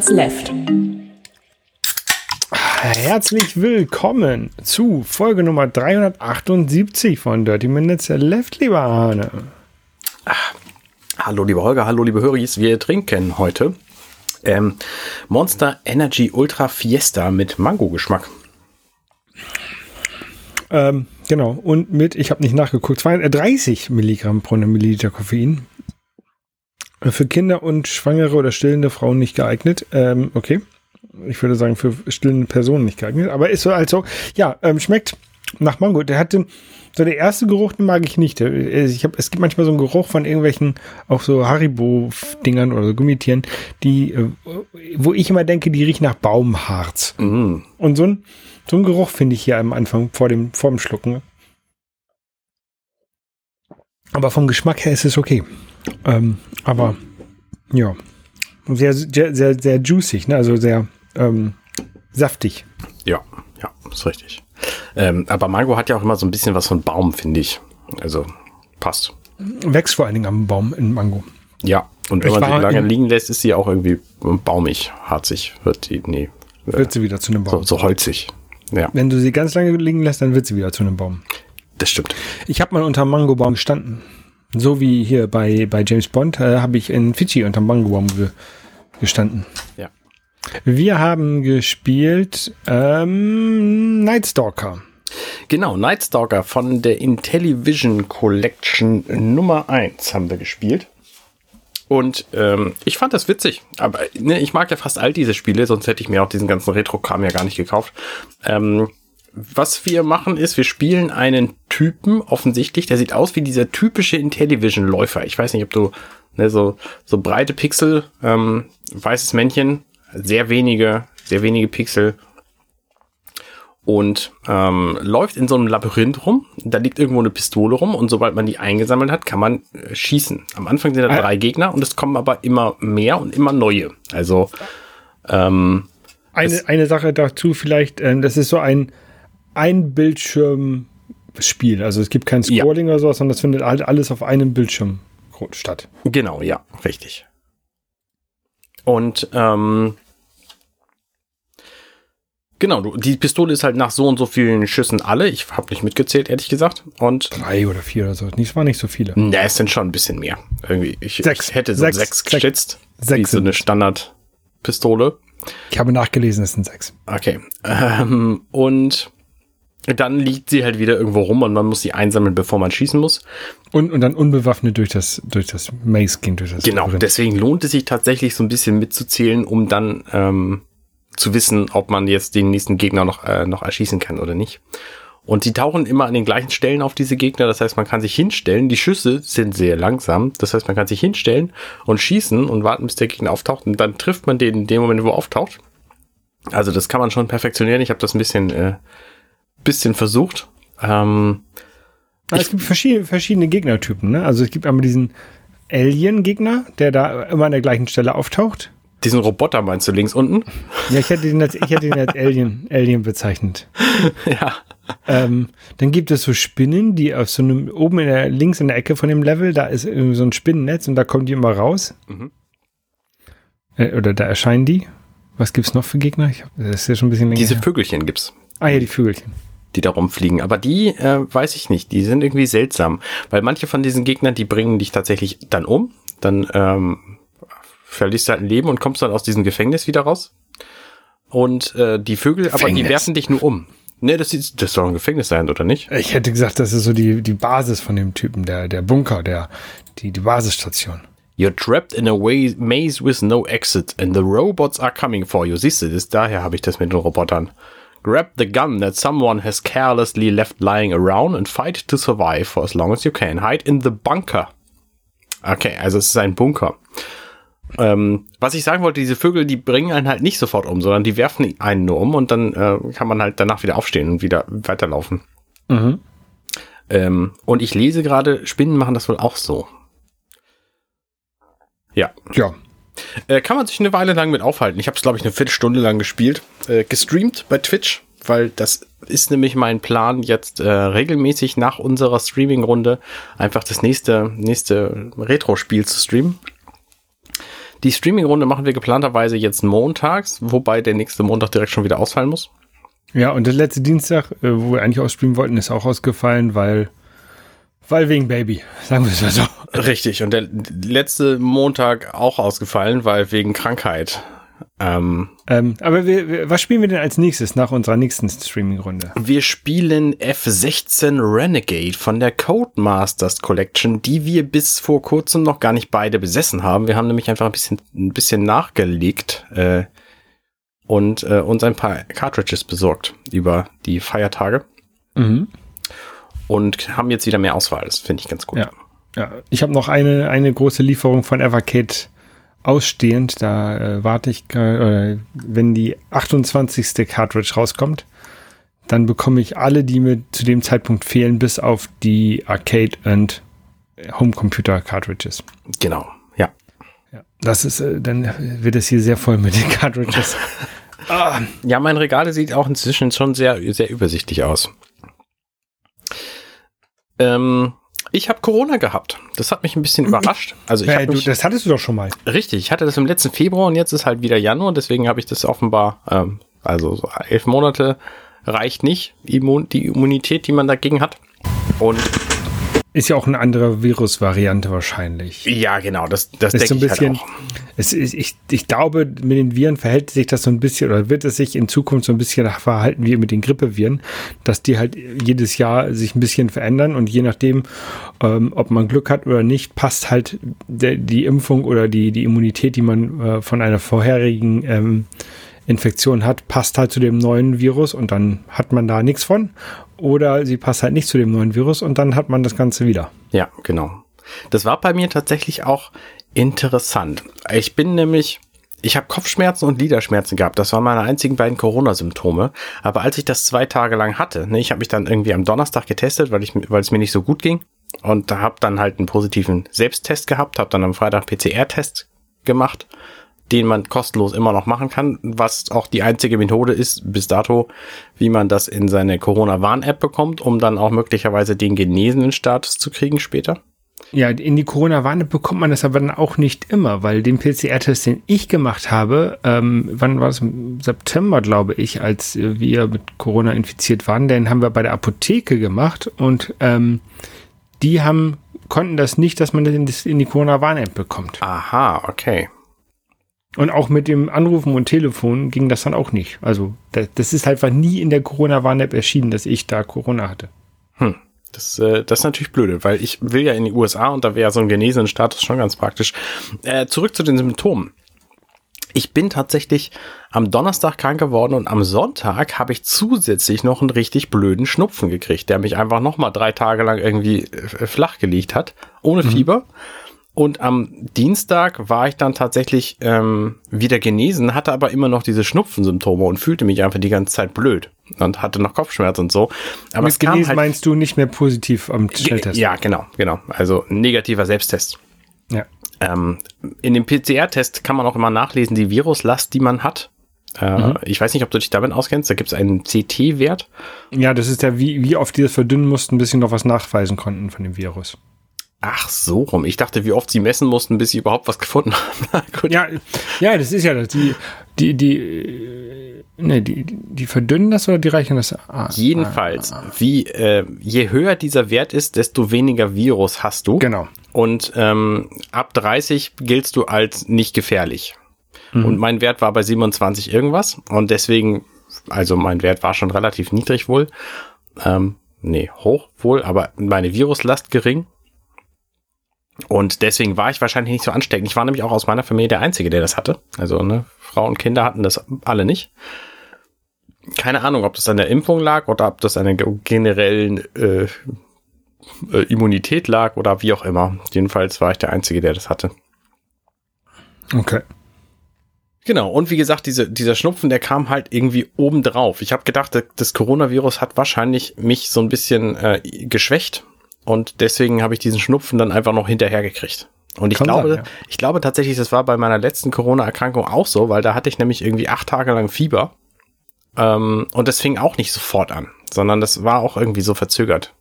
Minutes Left. Herzlich willkommen zu Folge Nummer 378 von Dirty Minutes Left, lieber Arne. Hallo liebe Holger, hallo liebe Höris, wir trinken heute ähm, Monster Energy Ultra Fiesta mit Mango-Geschmack. Ähm, genau, und mit, ich habe nicht nachgeguckt, 30 Milligramm pro Milliliter Koffein. Für Kinder und schwangere oder stillende Frauen nicht geeignet. Ähm, okay. Ich würde sagen, für stillende Personen nicht geeignet. Aber ist so, also, ja, ähm, schmeckt nach Mango. Der hatte, so der erste Geruch, den mag ich nicht. Ich hab, es gibt manchmal so einen Geruch von irgendwelchen, auch so Haribo-Dingern oder so Gummitieren, die, äh, wo ich immer denke, die riechen nach Baumharz. Mm. Und so ein, so ein Geruch finde ich hier am Anfang vor dem, vor dem Schlucken. Aber vom Geschmack her ist es okay. Ähm, aber ja, sehr, sehr, sehr, sehr juicy, ne? also sehr ähm, saftig. Ja, ja, ist richtig. Ähm, aber Mango hat ja auch immer so ein bisschen was von Baum, finde ich. Also passt. Wächst vor allen Dingen am Baum in Mango. Ja, und wenn Ich man sie lange liegen lässt, ist sie auch irgendwie baumig, harzig, wird die, nee, Wird sie wieder zu einem so, Baum. so holzig. Ja, Wenn du sie ganz lange liegen lässt, dann wird sie wieder zu einem Baum. das stimmt. Ich habe mal unter einem Mangobaum gestanden. So wie hier bei, bei James Bond äh, habe ich in Fidschi unter einem Mangobaum ge gestanden. Ja. Wir haben gespielt ähm, Nightstalker. Genau, Night Stalker von der Intellivision Collection Nummer 1 haben wir gespielt. Und ähm, ich fand das witzig. Aber ne, ich mag ja fast all diese Spiele, sonst hätte ich mir auch diesen ganzen Retro-Kram ja gar nicht gekauft. Ähm, was wir machen ist, wir spielen einen Typen, offensichtlich, der sieht aus wie dieser typische Intellivision-Läufer. Ich weiß nicht, ob du ne, so, so breite Pixel, ähm, weißes Männchen, sehr wenige, sehr wenige Pixel, und ähm, läuft in so einem Labyrinth rum. Da liegt irgendwo eine Pistole rum und sobald man die eingesammelt hat, kann man äh, schießen. Am Anfang sind da drei Gegner und es kommen aber immer mehr und immer neue. Also ähm, Eine, eine Sache dazu vielleicht, äh, das ist so ein ein Bildschirmspiel. Also es gibt kein Ja. Scrolling oder sowas, sondern das findet halt alles auf einem Bildschirm statt. genau, ja, richtig. Und ähm, genau, du, die Pistole ist halt nach so und so vielen Schüssen alle. Ich habe nicht mitgezählt, ehrlich gesagt. Und Drei oder vier oder so. Das waren nicht so viele. na, es sind schon ein bisschen mehr. Irgendwie, ich, Sechs. ich hätte so Sechs. sechs, Sechs. geschätzt. Sechs wie so eine es. Standardpistole. Ich habe nachgelesen, es sind sechs. Okay. Ähm, und dann liegt sie halt wieder irgendwo rum und man muss sie einsammeln, bevor man schießen muss. Und, und dann unbewaffnet durch das, durch das Maze gehen, durch das Genau. Labyrinth. Deswegen lohnt es sich tatsächlich so ein bisschen mitzuzählen, um dann ähm, zu wissen, ob man jetzt den nächsten Gegner noch, äh, noch erschießen kann oder nicht. Und die tauchen immer an den gleichen Stellen auf diese Gegner. Das heißt, man kann sich hinstellen. Die Schüsse sind sehr langsam. Das heißt, man kann sich hinstellen und schießen und warten, bis der Gegner auftaucht. Und dann trifft man den in dem Moment, wo er auftaucht. Also das kann man schon perfektionieren. Ich habe das ein bisschen, äh, bisschen versucht. Ähm, Ah, es gibt verschiedene, verschiedene Gegnertypen. Ne? Also es gibt einmal diesen Alien-Gegner, der da immer an der gleichen Stelle auftaucht. diesen Roboter meinst du links unten? Ja, ich hätte ihn als, ich hätte ihn als Alien, Alien bezeichnet. ja. Ähm, dann gibt es so Spinnen, die auf so einem, oben in der, links in der Ecke von dem Level, da ist irgendwie so ein Spinnennetz und da kommen die immer raus. Mhm. Äh, oder da erscheinen die. Was gibt's noch für Gegner? Hab, das ist ja schon ein bisschen länger. Diese her. Vögelchen gibt's. Ah ja, die Vögelchen. Die da rumfliegen. Aber die äh, weiß ich nicht. Die sind irgendwie seltsam. Weil manche von diesen Gegnern, die bringen dich tatsächlich dann um. Dann ähm, verlierst du halt ein Leben und kommst dann aus diesem Gefängnis wieder raus. Und äh, die Vögel, aber die Gefängnis. werfen dich nur um. Ne, das, ist, das soll ein Gefängnis sein, oder nicht? Ich hätte gesagt, das ist so die, die Basis von dem Typen, der, der Bunker, der, die, die Basisstation. You're trapped in a way, maze with no exit and the robots are coming for you. Siehst du, das, daher habe ich das mit den Robotern. Grab the gun that someone has carelessly left lying around and fight to survive for as long as you can. Hide in the bunker. Okay, also es ist ein Bunker. Ähm, was ich sagen wollte, diese Vögel, die bringen einen halt nicht sofort um, sondern die werfen einen nur um und dann äh, kann man halt danach wieder aufstehen und wieder weiterlaufen. Mhm. Ähm, und ich lese gerade, Spinnen machen das wohl auch so. Ja, Ja. Äh, kann man sich eine Weile lang mit aufhalten. Ich habe es, glaube ich, eine Viertelstunde lang gespielt. Äh, gestreamt bei Twitch, weil das ist nämlich mein Plan, jetzt äh, regelmäßig nach unserer Streaming-Runde einfach das nächste, nächste Retro-Spiel zu streamen. Die Streaming-Runde machen wir geplanterweise jetzt montags, wobei der nächste Montag direkt schon wieder ausfallen muss. Ja, und der letzte Dienstag, äh, wo wir eigentlich ausspielen wollten, ist auch ausgefallen, weil, weil wegen Baby, sagen wir es mal so. Richtig, und der letzte Montag auch ausgefallen, weil wegen Krankheit. Ähm, ähm, aber wir, was spielen wir denn als nächstes nach unserer nächsten Streaming-Runde? Wir spielen F16 Renegade von der Codemasters Collection, die wir bis vor kurzem noch gar nicht beide besessen haben. Wir haben nämlich einfach ein bisschen, ein bisschen nachgelegt äh, und äh, uns ein paar Cartridges besorgt über die Feiertage. Mhm. Und haben jetzt wieder mehr Auswahl. Das finde ich ganz gut. Ja, ja. ich habe noch eine, eine große Lieferung von Evercade ausstehend. Da äh, warte ich, äh, wenn die 28. Cartridge rauskommt, dann bekomme ich alle, die mir zu dem Zeitpunkt fehlen, bis auf die Arcade und Homecomputer Cartridges. Genau, ja. ja das ist, äh, dann wird es hier sehr voll mit den Cartridges. ah. Ja, mein Regal sieht auch inzwischen schon sehr, sehr übersichtlich aus. Ähm, ich habe Corona gehabt. Das hat mich ein bisschen überrascht. Also ich äh, du, das hattest du doch schon mal. Richtig, ich hatte das im letzten Februar und jetzt ist halt wieder Januar. Deswegen habe ich das offenbar, ähm, also so elf Monate reicht nicht, die Immunität, die man dagegen hat. Und ist ja auch eine andere Virusvariante wahrscheinlich. Ja, genau, das, das, das denke so ein bisschen, ich halt auch. Es ist, ich, ich glaube, mit den Viren verhält sich das so ein bisschen oder wird es sich in Zukunft so ein bisschen verhalten wie mit den Grippeviren, dass die halt jedes Jahr sich ein bisschen verändern und je nachdem, ähm, ob man Glück hat oder nicht, passt halt der, die Impfung oder die, die Immunität, die man äh, von einer vorherigen ähm, Infektion hat, passt halt zu dem neuen Virus und dann hat man da nichts von oder sie passt halt nicht zu dem neuen Virus und dann hat man das Ganze wieder. Ja, genau. Das war bei mir tatsächlich auch interessant. Ich bin nämlich, ich habe Kopfschmerzen und Liederschmerzen gehabt. Das waren meine einzigen beiden Corona-Symptome. Aber als ich das zwei Tage lang hatte, ne, ich habe mich dann irgendwie am Donnerstag getestet, weil ich, weil es mir nicht so gut ging und habe dann halt einen positiven Selbsttest gehabt, habe dann am Freitag PCR-Test gemacht den man kostenlos immer noch machen kann, was auch die einzige Methode ist bis dato, wie man das in seine Corona-Warn-App bekommt, um dann auch möglicherweise den genesenen Status zu kriegen später. Ja, in die Corona-Warn-App bekommt man das aber dann auch nicht immer, weil den PCR-Test, den ich gemacht habe, ähm, wann war es? Im September, glaube ich, als wir mit Corona infiziert waren, den haben wir bei der Apotheke gemacht und ähm, die haben konnten das nicht, dass man das in die Corona-Warn-App bekommt. Aha, okay. Und auch mit dem Anrufen und Telefon ging das dann auch nicht. Also das, das ist einfach nie in der Corona-Warn-App erschienen, dass ich da Corona hatte. Hm. Das, äh, das ist natürlich blöde, weil ich will ja in die USA und da wäre so ein genesenen Status schon ganz praktisch. Äh, zurück zu den Symptomen. Ich bin tatsächlich am Donnerstag krank geworden und am Sonntag habe ich zusätzlich noch einen richtig blöden Schnupfen gekriegt, der mich einfach nochmal drei Tage lang irgendwie äh, flach gelegt hat, ohne mhm. Fieber. Und am Dienstag war ich dann tatsächlich ähm, wieder genesen, hatte aber immer noch diese Schnupfensymptome und fühlte mich einfach die ganze Zeit blöd und hatte noch Kopfschmerz und so. Aber Mit es genesen halt meinst du nicht mehr positiv am Schnelltest? Ja, genau, genau. Also negativer Selbsttest. Ja. Ähm, in dem PCR-Test kann man auch immer nachlesen, die Viruslast, die man hat. Äh, mhm. Ich weiß nicht, ob du dich damit auskennst. Da gibt es einen CT-Wert. Ja, das ist ja, wie, wie oft die das verdünnen mussten, bis sie noch was nachweisen konnten von dem Virus. Ach so rum. Ich dachte, wie oft sie messen mussten, bis sie überhaupt was gefunden haben. ja, ja, das ist ja das. Die, die, die, ne, die, die verdünnen das oder die reichen das? Ah, Jedenfalls, ah, ah. wie äh, je höher dieser Wert ist, desto weniger Virus hast du. Genau. Und ähm, ab 30 giltst du als nicht gefährlich. Mhm. Und mein Wert war bei 27 irgendwas. Und deswegen, also mein Wert war schon relativ niedrig wohl. Ähm, nee, hoch wohl, aber meine Viruslast gering. Und deswegen war ich wahrscheinlich nicht so ansteckend. Ich war nämlich auch aus meiner Familie der Einzige, der das hatte. Also, ne, Frau und Kinder hatten das alle nicht. Keine Ahnung, ob das an der Impfung lag oder ob das an der generellen äh, äh, Immunität lag oder wie auch immer. Jedenfalls war ich der Einzige, der das hatte. Okay. Genau, und wie gesagt, diese, dieser Schnupfen, der kam halt irgendwie obendrauf. Ich habe gedacht, das Coronavirus hat wahrscheinlich mich so ein bisschen äh, geschwächt und deswegen habe ich diesen Schnupfen dann einfach noch hinterher gekriegt. Und ich Kann glaube, sein, ja. ich glaube tatsächlich, das war bei meiner letzten Corona-Erkrankung auch so, weil da hatte ich nämlich irgendwie acht Tage lang Fieber. Ähm, und das fing auch nicht sofort an, sondern das war auch irgendwie so verzögert.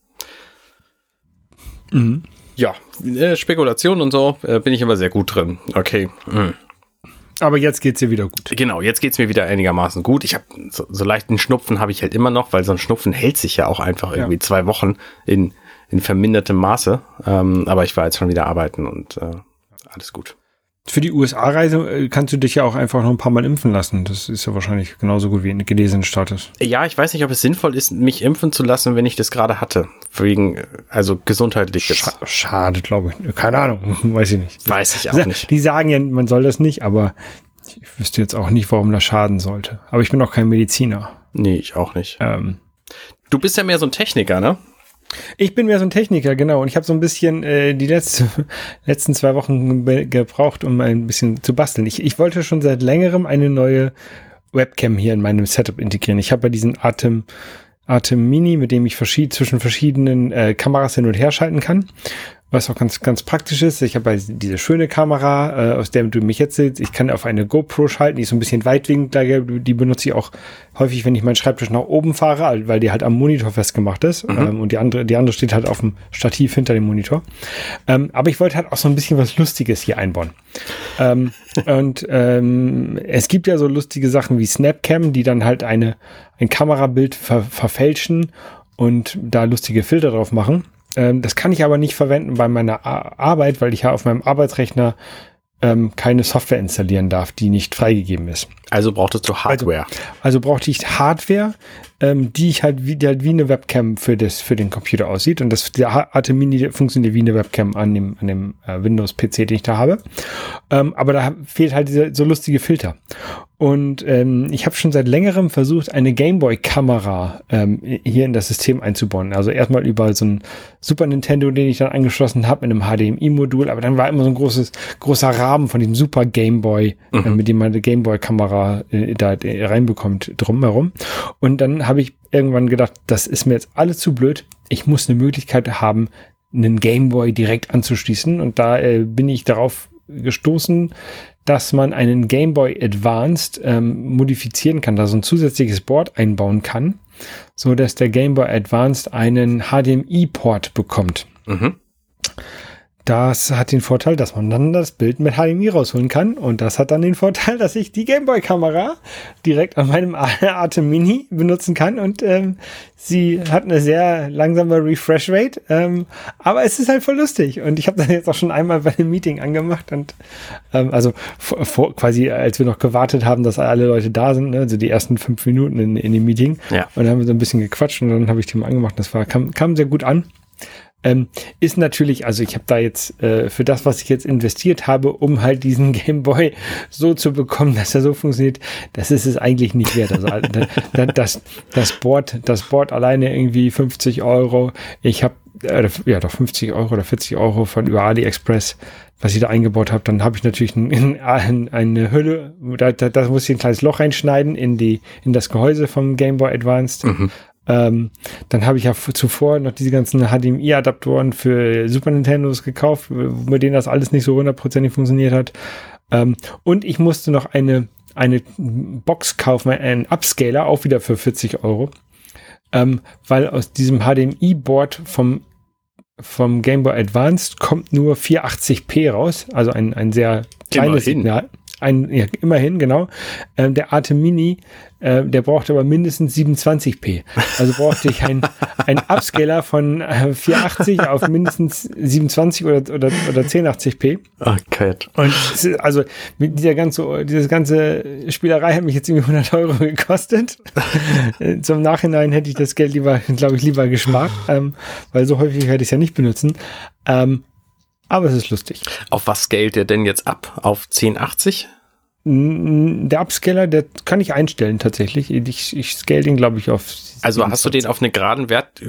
Mhm. Ja, äh, Spekulation und so äh, bin ich immer sehr gut drin. Okay. Mhm. Aber jetzt geht's dir wieder gut. Genau, jetzt geht's mir wieder einigermaßen gut. Ich habe so, so leichten Schnupfen habe ich halt immer noch, weil so ein Schnupfen hält sich ja auch einfach irgendwie ja. zwei Wochen in, in vermindertem Maße. Ähm, aber ich war jetzt schon wieder arbeiten und äh, alles gut. Für die USA-Reise äh, kannst du dich ja auch einfach noch ein paar Mal impfen lassen. Das ist ja wahrscheinlich genauso gut wie ein gelesenen Status. Ja, ich weiß nicht, ob es sinnvoll ist, mich impfen zu lassen, wenn ich das gerade hatte. Wegen, also gesundheitlich. Sch schade, glaube ich. Keine Ahnung, weiß ich nicht. Weiß ich auch nicht. Die sagen ja, man soll das nicht, aber ich wüsste jetzt auch nicht, warum das schaden sollte. Aber ich bin auch kein Mediziner. Nee, ich auch nicht. Ähm, du bist ja mehr so ein Techniker, ne? Ich bin mehr so ein Techniker, genau. Und ich habe so ein bisschen äh, die letzte, letzten zwei Wochen gebraucht, um ein bisschen zu basteln. Ich, ich wollte schon seit längerem eine neue Webcam hier in meinem Setup integrieren. Ich habe ja diesen Atem, Atem Mini, mit dem ich verschied zwischen verschiedenen äh, Kameras hin und her schalten kann was auch ganz, ganz praktisch ist. Ich habe diese schöne Kamera, äh, aus der du mich jetzt siehst. Ich kann auf eine GoPro schalten, die ist so ein bisschen weitwinkliger. Die benutze ich auch häufig, wenn ich meinen Schreibtisch nach oben fahre, weil die halt am Monitor festgemacht ist. Mhm. Ähm, und die andere, die andere steht halt auf dem Stativ hinter dem Monitor. Ähm, aber ich wollte halt auch so ein bisschen was Lustiges hier einbauen. ähm, und ähm, es gibt ja so lustige Sachen wie Snapcam, die dann halt eine, ein Kamerabild ver verfälschen und da lustige Filter drauf machen. Ähm, das kann ich aber nicht verwenden bei meiner Arbeit, weil ich ja auf meinem Arbeitsrechner ähm, keine Software installieren darf, die nicht freigegeben ist. Also brauchtest du Hardware. Also, also brauchte ich Hardware, ähm, die ich halt wie, die halt wie eine Webcam für das für den Computer aussieht und das der Atemini funktioniert wie eine Webcam an dem an dem äh, Windows PC, den ich da habe. Ähm, aber da fehlt halt diese so lustige Filter. Und ähm, ich habe schon seit längerem versucht, eine Gameboy-Kamera ähm, hier in das System einzubauen. Also erstmal über so ein Super Nintendo, den ich dann angeschlossen habe mit einem HDMI-Modul, aber dann war immer so ein großes, großer Rahmen von diesem Super Gameboy, äh, mhm. äh, mit dem man eine Gameboy-Kamera äh, da äh, reinbekommt, drumherum. Und dann habe ich irgendwann gedacht, das ist mir jetzt alles zu blöd. Ich muss eine Möglichkeit haben, einen Gameboy direkt anzuschließen. Und da äh, bin ich darauf gestoßen, dass man einen Game Boy Advanced ähm, modifizieren kann, da so ein zusätzliches Board einbauen kann, so dass der Game Boy Advanced einen HDMI-Port bekommt. Mhm. Das hat den Vorteil, dass man dann das Bild mit HDMI rausholen kann. Und das hat dann den Vorteil, dass ich die Gameboy-Kamera direkt an meinem Atem Mini benutzen kann. Und ähm, sie hat eine sehr langsame Refresh-Rate. Ähm, aber es ist halt voll lustig. Und ich habe dann jetzt auch schon einmal bei einem Meeting angemacht. Und ähm, also vor, vor, quasi, als wir noch gewartet haben, dass alle Leute da sind, ne? also die ersten fünf Minuten in, in dem Meeting. Ja. Und dann haben wir so ein bisschen gequatscht und dann habe ich die mal angemacht. Das war, kam, kam sehr gut an. Ähm, ist natürlich, also ich habe da jetzt äh, für das, was ich jetzt investiert habe, um halt diesen Gameboy so zu bekommen, dass er so funktioniert, das ist es eigentlich nicht wert. Also das, das, das Board, das Board alleine irgendwie 50 Euro. Ich habe äh, ja doch 50 Euro oder 40 Euro von über AliExpress, was ich da eingebaut habe. Dann habe ich natürlich ein, ein, eine Hülle, da, da, da muss ich ein kleines Loch reinschneiden in die in das Gehäuse vom Game Boy Advanced. Mhm. Ähm, dann habe ich ja zuvor noch diese ganzen HDMI-Adaptoren für Super Nintendos gekauft, mit denen das alles nicht so hundertprozentig funktioniert hat. Ähm, und ich musste noch eine, eine Box kaufen, einen Upscaler, auch wieder für 40 Euro. Ähm, weil aus diesem HDMI-Board vom, vom Game Boy Advanced kommt nur 480p raus, also ein, ein sehr kleines Immerhin. Signal. Ein, ja, immerhin, genau. Ähm, der Atem Mini äh, der braucht aber mindestens 27p. Also brauchte ich ein, ein Upscaler von äh, 480 auf mindestens 27 oder, oder, oder 1080p. Okay. Und also mit dieser ganze, diese ganze Spielerei hat mich jetzt irgendwie 100 Euro gekostet. Zum Nachhinein hätte ich das Geld lieber, glaube ich, lieber gespart, ähm, weil so häufig werde ich es ja nicht benutzen. Ähm, aber es ist lustig. Auf was scaled der denn jetzt ab? Auf 1080? Der Upscaler, der kann ich einstellen tatsächlich. Ich, ich scale den, glaube ich, auf. Also hast du den auf einen geraden Wert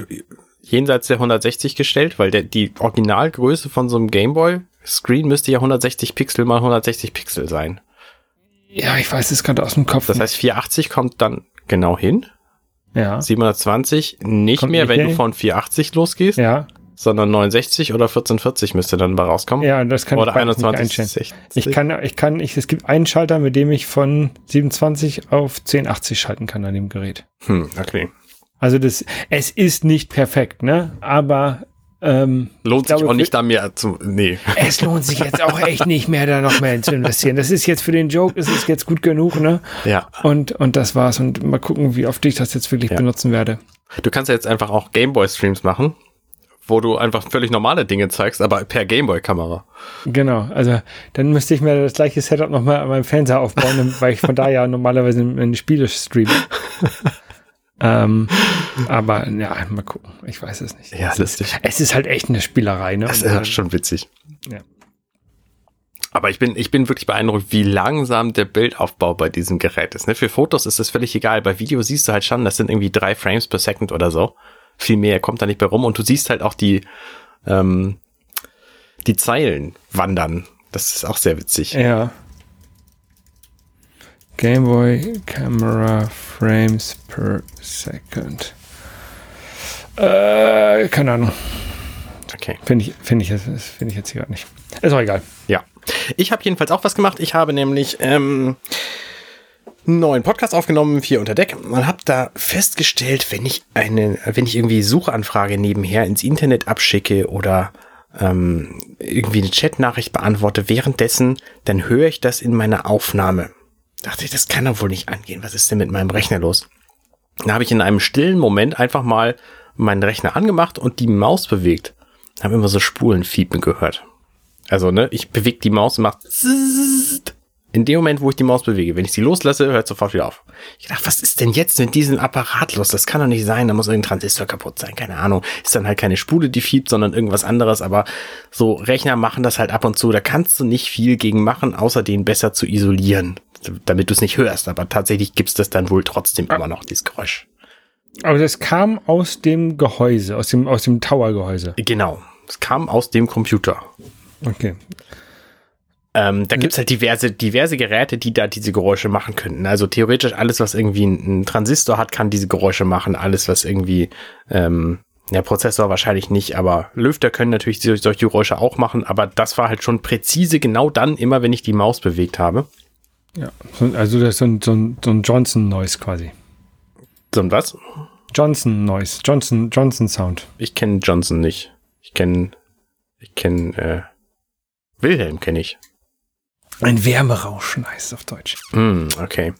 jenseits der 160 gestellt? Weil der, die Originalgröße von so einem Gameboy Screen müsste ja 160 Pixel mal 160 Pixel sein. Ja, ich weiß es gerade aus dem Kopf. Das heißt, 480 kommt dann genau hin. Ja. 720 nicht kommt mehr, nicht wenn hin. du von 480 losgehst. Ja sondern 69 oder 1440 müsste dann mal rauskommen. Ja, das kann oder ich 21 einstellen. Ich kann, ich kann, ich, es gibt einen Schalter, mit dem ich von 27 auf 1080 schalten kann an dem Gerät. Hm, okay. Also das, es ist nicht perfekt, ne? Aber Ähm, lohnt sich glaube, auch nicht da mehr zu. Nee. Es lohnt sich jetzt auch echt nicht mehr, da noch mehr zu investieren. Das ist jetzt für den Joke, ist es jetzt gut genug, ne? Ja. Und, und das war's. Und mal gucken, wie oft ich das jetzt wirklich ja. benutzen werde. Du kannst ja jetzt einfach auch Gameboy-Streams machen, wo du einfach völlig normale Dinge zeigst, aber per Gameboy-Kamera. Genau, also dann müsste ich mir das gleiche Setup nochmal an meinem Fernseher aufbauen, weil ich von da ja normalerweise in Spiele streame. Ähm, aber ja, mal gucken. Ich weiß es nicht. Ja, es lustig. Ist, es ist halt echt eine Spielerei, ne? Das ist ja schon witzig. Ja. Aber ich bin, ich bin wirklich beeindruckt, wie langsam der Bildaufbau bei diesem Gerät ist. Ne? Für Fotos ist das völlig egal. Bei Video siehst du halt schon, das sind irgendwie drei Frames per Second oder so. Viel mehr kommt da nicht bei rum. Und du siehst halt auch die, ähm, die Zeilen wandern. Das ist auch sehr witzig. Ja. Game Boy Camera Frames per Second. Äh, keine Ahnung. Okay. Finde ich, finde ich, finde ich jetzt hier gar nicht. Ist auch egal. Ja. Ich habe jedenfalls auch was gemacht. Ich habe nämlich ähm, neuen Podcast aufgenommen, vier unter Deck, und habe da festgestellt, wenn ich eine, wenn ich irgendwie Suchanfrage nebenher ins Internet abschicke oder ähm, irgendwie eine Chatnachricht beantworte währenddessen, dann höre ich das in meiner Aufnahme. Dachte ich, das kann doch wohl nicht angehen. Was ist denn mit meinem Rechner los? Da habe ich in einem stillen Moment einfach mal meinen Rechner angemacht und die Maus bewegt. Habe immer so Spulenfiepen gehört. Also, ne, ich bewege die Maus und mache in dem Moment, wo ich die Maus bewege. Wenn ich sie loslasse, hört sofort wieder auf. Ich dachte, was ist denn jetzt mit diesem Apparat los? Das kann doch nicht sein. Da muss irgendein Transistor kaputt sein. Keine Ahnung. Ist dann halt keine Spule, die fiebt, sondern irgendwas anderes. Aber so Rechner machen das halt ab und zu. Da kannst du nicht viel gegen machen, außer den besser zu isolieren damit du es nicht hörst. Aber tatsächlich gibt es das dann wohl trotzdem ah. immer noch, dieses Geräusch. Aber das kam aus dem Gehäuse, aus dem, aus dem Tower-Gehäuse. Genau. Es kam aus dem Computer. Okay. Ähm, da gibt's halt diverse, diverse Geräte, die da diese Geräusche machen könnten. Also theoretisch alles, was irgendwie einen Transistor hat, kann diese Geräusche machen. Alles, was irgendwie, ähm, der Prozessor wahrscheinlich nicht, aber Lüfter können natürlich solche Geräusche auch machen. Aber das war halt schon präzise genau dann, immer wenn ich die Maus bewegt habe. Ja, also das ist so ein, so ein, so ein Johnson-Noise quasi. So ein was? Johnson-Noise, Johnson, Johnson-Sound. Ich kenne Johnson nicht. Ich kenne, ich kenne, äh, Wilhelm kenne ich. Ein Wärmerauschen heißt auf Deutsch. Mm, okay.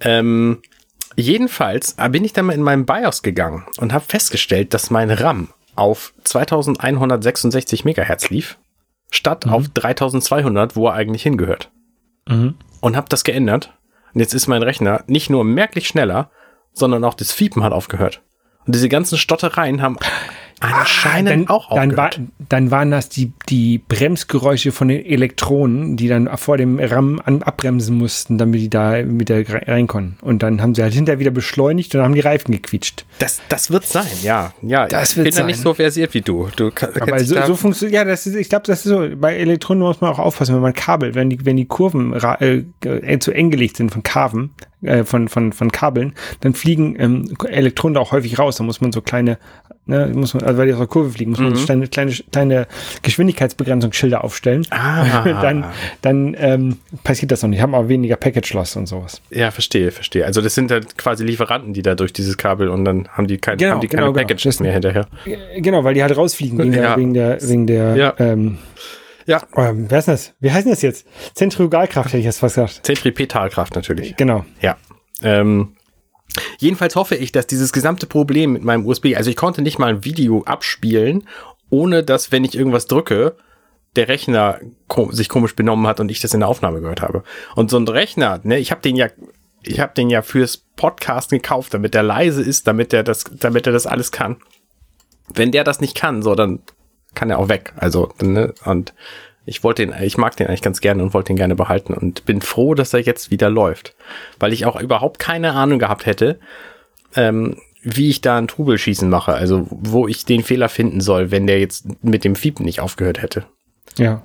Ähm, jedenfalls bin ich dann mal in meinem BIOS gegangen und habe festgestellt, dass mein RAM auf 2166 Megahertz lief, statt mhm. auf 3200, wo er eigentlich hingehört. Mhm und habe das geändert. Und jetzt ist mein Rechner nicht nur merklich schneller, sondern auch das Fiepen hat aufgehört. Und diese ganzen Stottereien haben anscheinend ah, dann, auch. Dann, war, dann waren das die, die Bremsgeräusche von den Elektronen, die dann vor dem RAM an, abbremsen mussten, damit die da wieder rein konnten. Und dann haben sie halt hinterher wieder beschleunigt und dann haben die Reifen gequietscht. Das, das wird sein, ja. Ja, das ich bin da nicht so versiert wie du. du Aber so, so funktioniert, ja, das ist, ich glaube, das ist so, bei Elektronen muss man auch aufpassen, wenn man Kabel, wenn die, wenn die Kurven äh, äh, zu eng gelegt sind von Karven, äh, von, von, von Kabeln, dann fliegen ähm, Elektronen da auch häufig raus. Da muss man so kleine, ne, muss man, also weil die aus der Kurve fliegen, muss man mhm. kleine, kleine, kleine Geschwindigkeitsbegrenzungsschilder aufstellen. Ah. dann dann ähm, passiert das noch nicht. Haben auch weniger Package Loss und sowas. Ja, verstehe, verstehe. Also das sind halt quasi Lieferanten, die da durch dieses Kabel und dann haben die, kein, genau, haben die keine genau, genau. Packages genau. mehr hinterher. Genau, weil die halt rausfliegen wegen ja. der, wegen der, wegen der, ja. ähm, ja. Ähm, wer ist das? Wie heißt das jetzt? Zentrifugalkraft hätte ich jetzt fast gesagt. Zentripetalkraft natürlich. Genau. Ja. Ähm, jedenfalls hoffe ich, dass dieses gesamte Problem mit meinem USB, also ich konnte nicht mal ein Video abspielen, ohne dass, wenn ich irgendwas drücke, der Rechner ko sich komisch benommen hat und ich das in der Aufnahme gehört habe. Und so ein Rechner, ne, ich habe den ja, ich habe den ja fürs Podcast gekauft, damit er leise ist, damit er das, damit er das alles kann. Wenn der das nicht kann, so dann kann er auch weg. Also ne, und ich wollte den, ich mag den eigentlich ganz gerne und wollte den gerne behalten und bin froh, dass er jetzt wieder läuft, weil ich auch überhaupt keine Ahnung gehabt hätte, ähm, wie ich da ein Trubelschießen mache, also wo ich den Fehler finden soll, wenn der jetzt mit dem Fiepen nicht aufgehört hätte. Ja.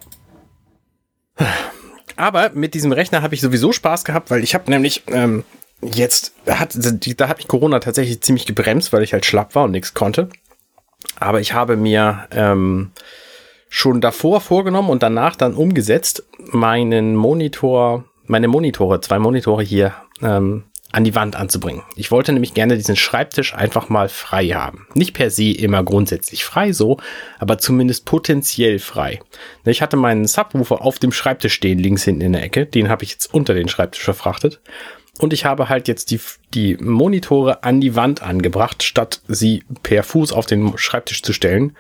Aber mit diesem Rechner habe ich sowieso Spaß gehabt, weil ich habe nämlich ähm, jetzt hat da hat mich Corona tatsächlich ziemlich gebremst, weil ich halt schlapp war und nichts konnte. Aber ich habe mir ähm, schon davor vorgenommen und danach dann umgesetzt, meinen Monitor, meine Monitore, zwei Monitore hier ähm, an die Wand anzubringen. Ich wollte nämlich gerne diesen Schreibtisch einfach mal frei haben. Nicht per se immer grundsätzlich frei so, aber zumindest potenziell frei. Ich hatte meinen Subwoofer auf dem Schreibtisch stehen, links hinten in der Ecke. Den habe ich jetzt unter den Schreibtisch verfrachtet. Und ich habe halt jetzt die, die Monitore an die Wand angebracht, statt sie per Fuß auf den Schreibtisch zu stellen.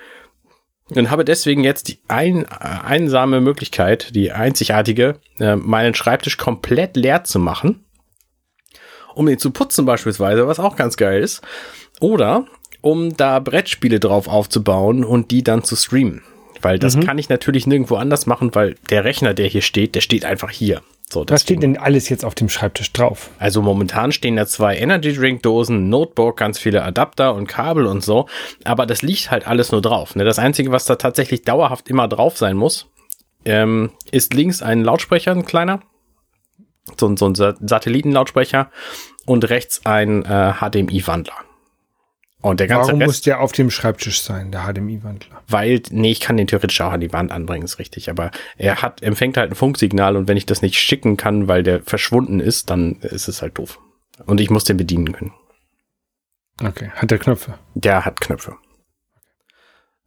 Und habe deswegen jetzt die ein, einsame Möglichkeit, die einzigartige, äh, meinen Schreibtisch komplett leer zu machen um ihn zu putzen beispielsweise, was auch ganz geil ist. Oder um da Brettspiele drauf aufzubauen und die dann zu streamen. Weil das mhm. kann ich natürlich nirgendwo anders machen, weil der Rechner, der hier steht, der steht einfach hier. So, Was steht denn alles jetzt auf dem Schreibtisch drauf? Also momentan stehen da zwei Energy Drink Dosen, Notebook, ganz viele Adapter und Kabel und so. Aber das liegt halt alles nur drauf. Ne? Das Einzige, was da tatsächlich dauerhaft immer drauf sein muss, ähm, ist links ein Lautsprecher, ein kleiner, so, so ein Satellitenlautsprecher und rechts ein äh, HDMI-Wandler. Und der ganze Warum Rest, muss der auf dem Schreibtisch sein, der HDMI-Wandler? Weil, nee, ich kann den theoretisch auch an die Wand anbringen, ist richtig. Aber er hat, empfängt halt ein Funksignal und wenn ich das nicht schicken kann, weil der verschwunden ist, dann ist es halt doof. Und ich muss den bedienen können. Okay. Hat der Knöpfe? Der hat Knöpfe.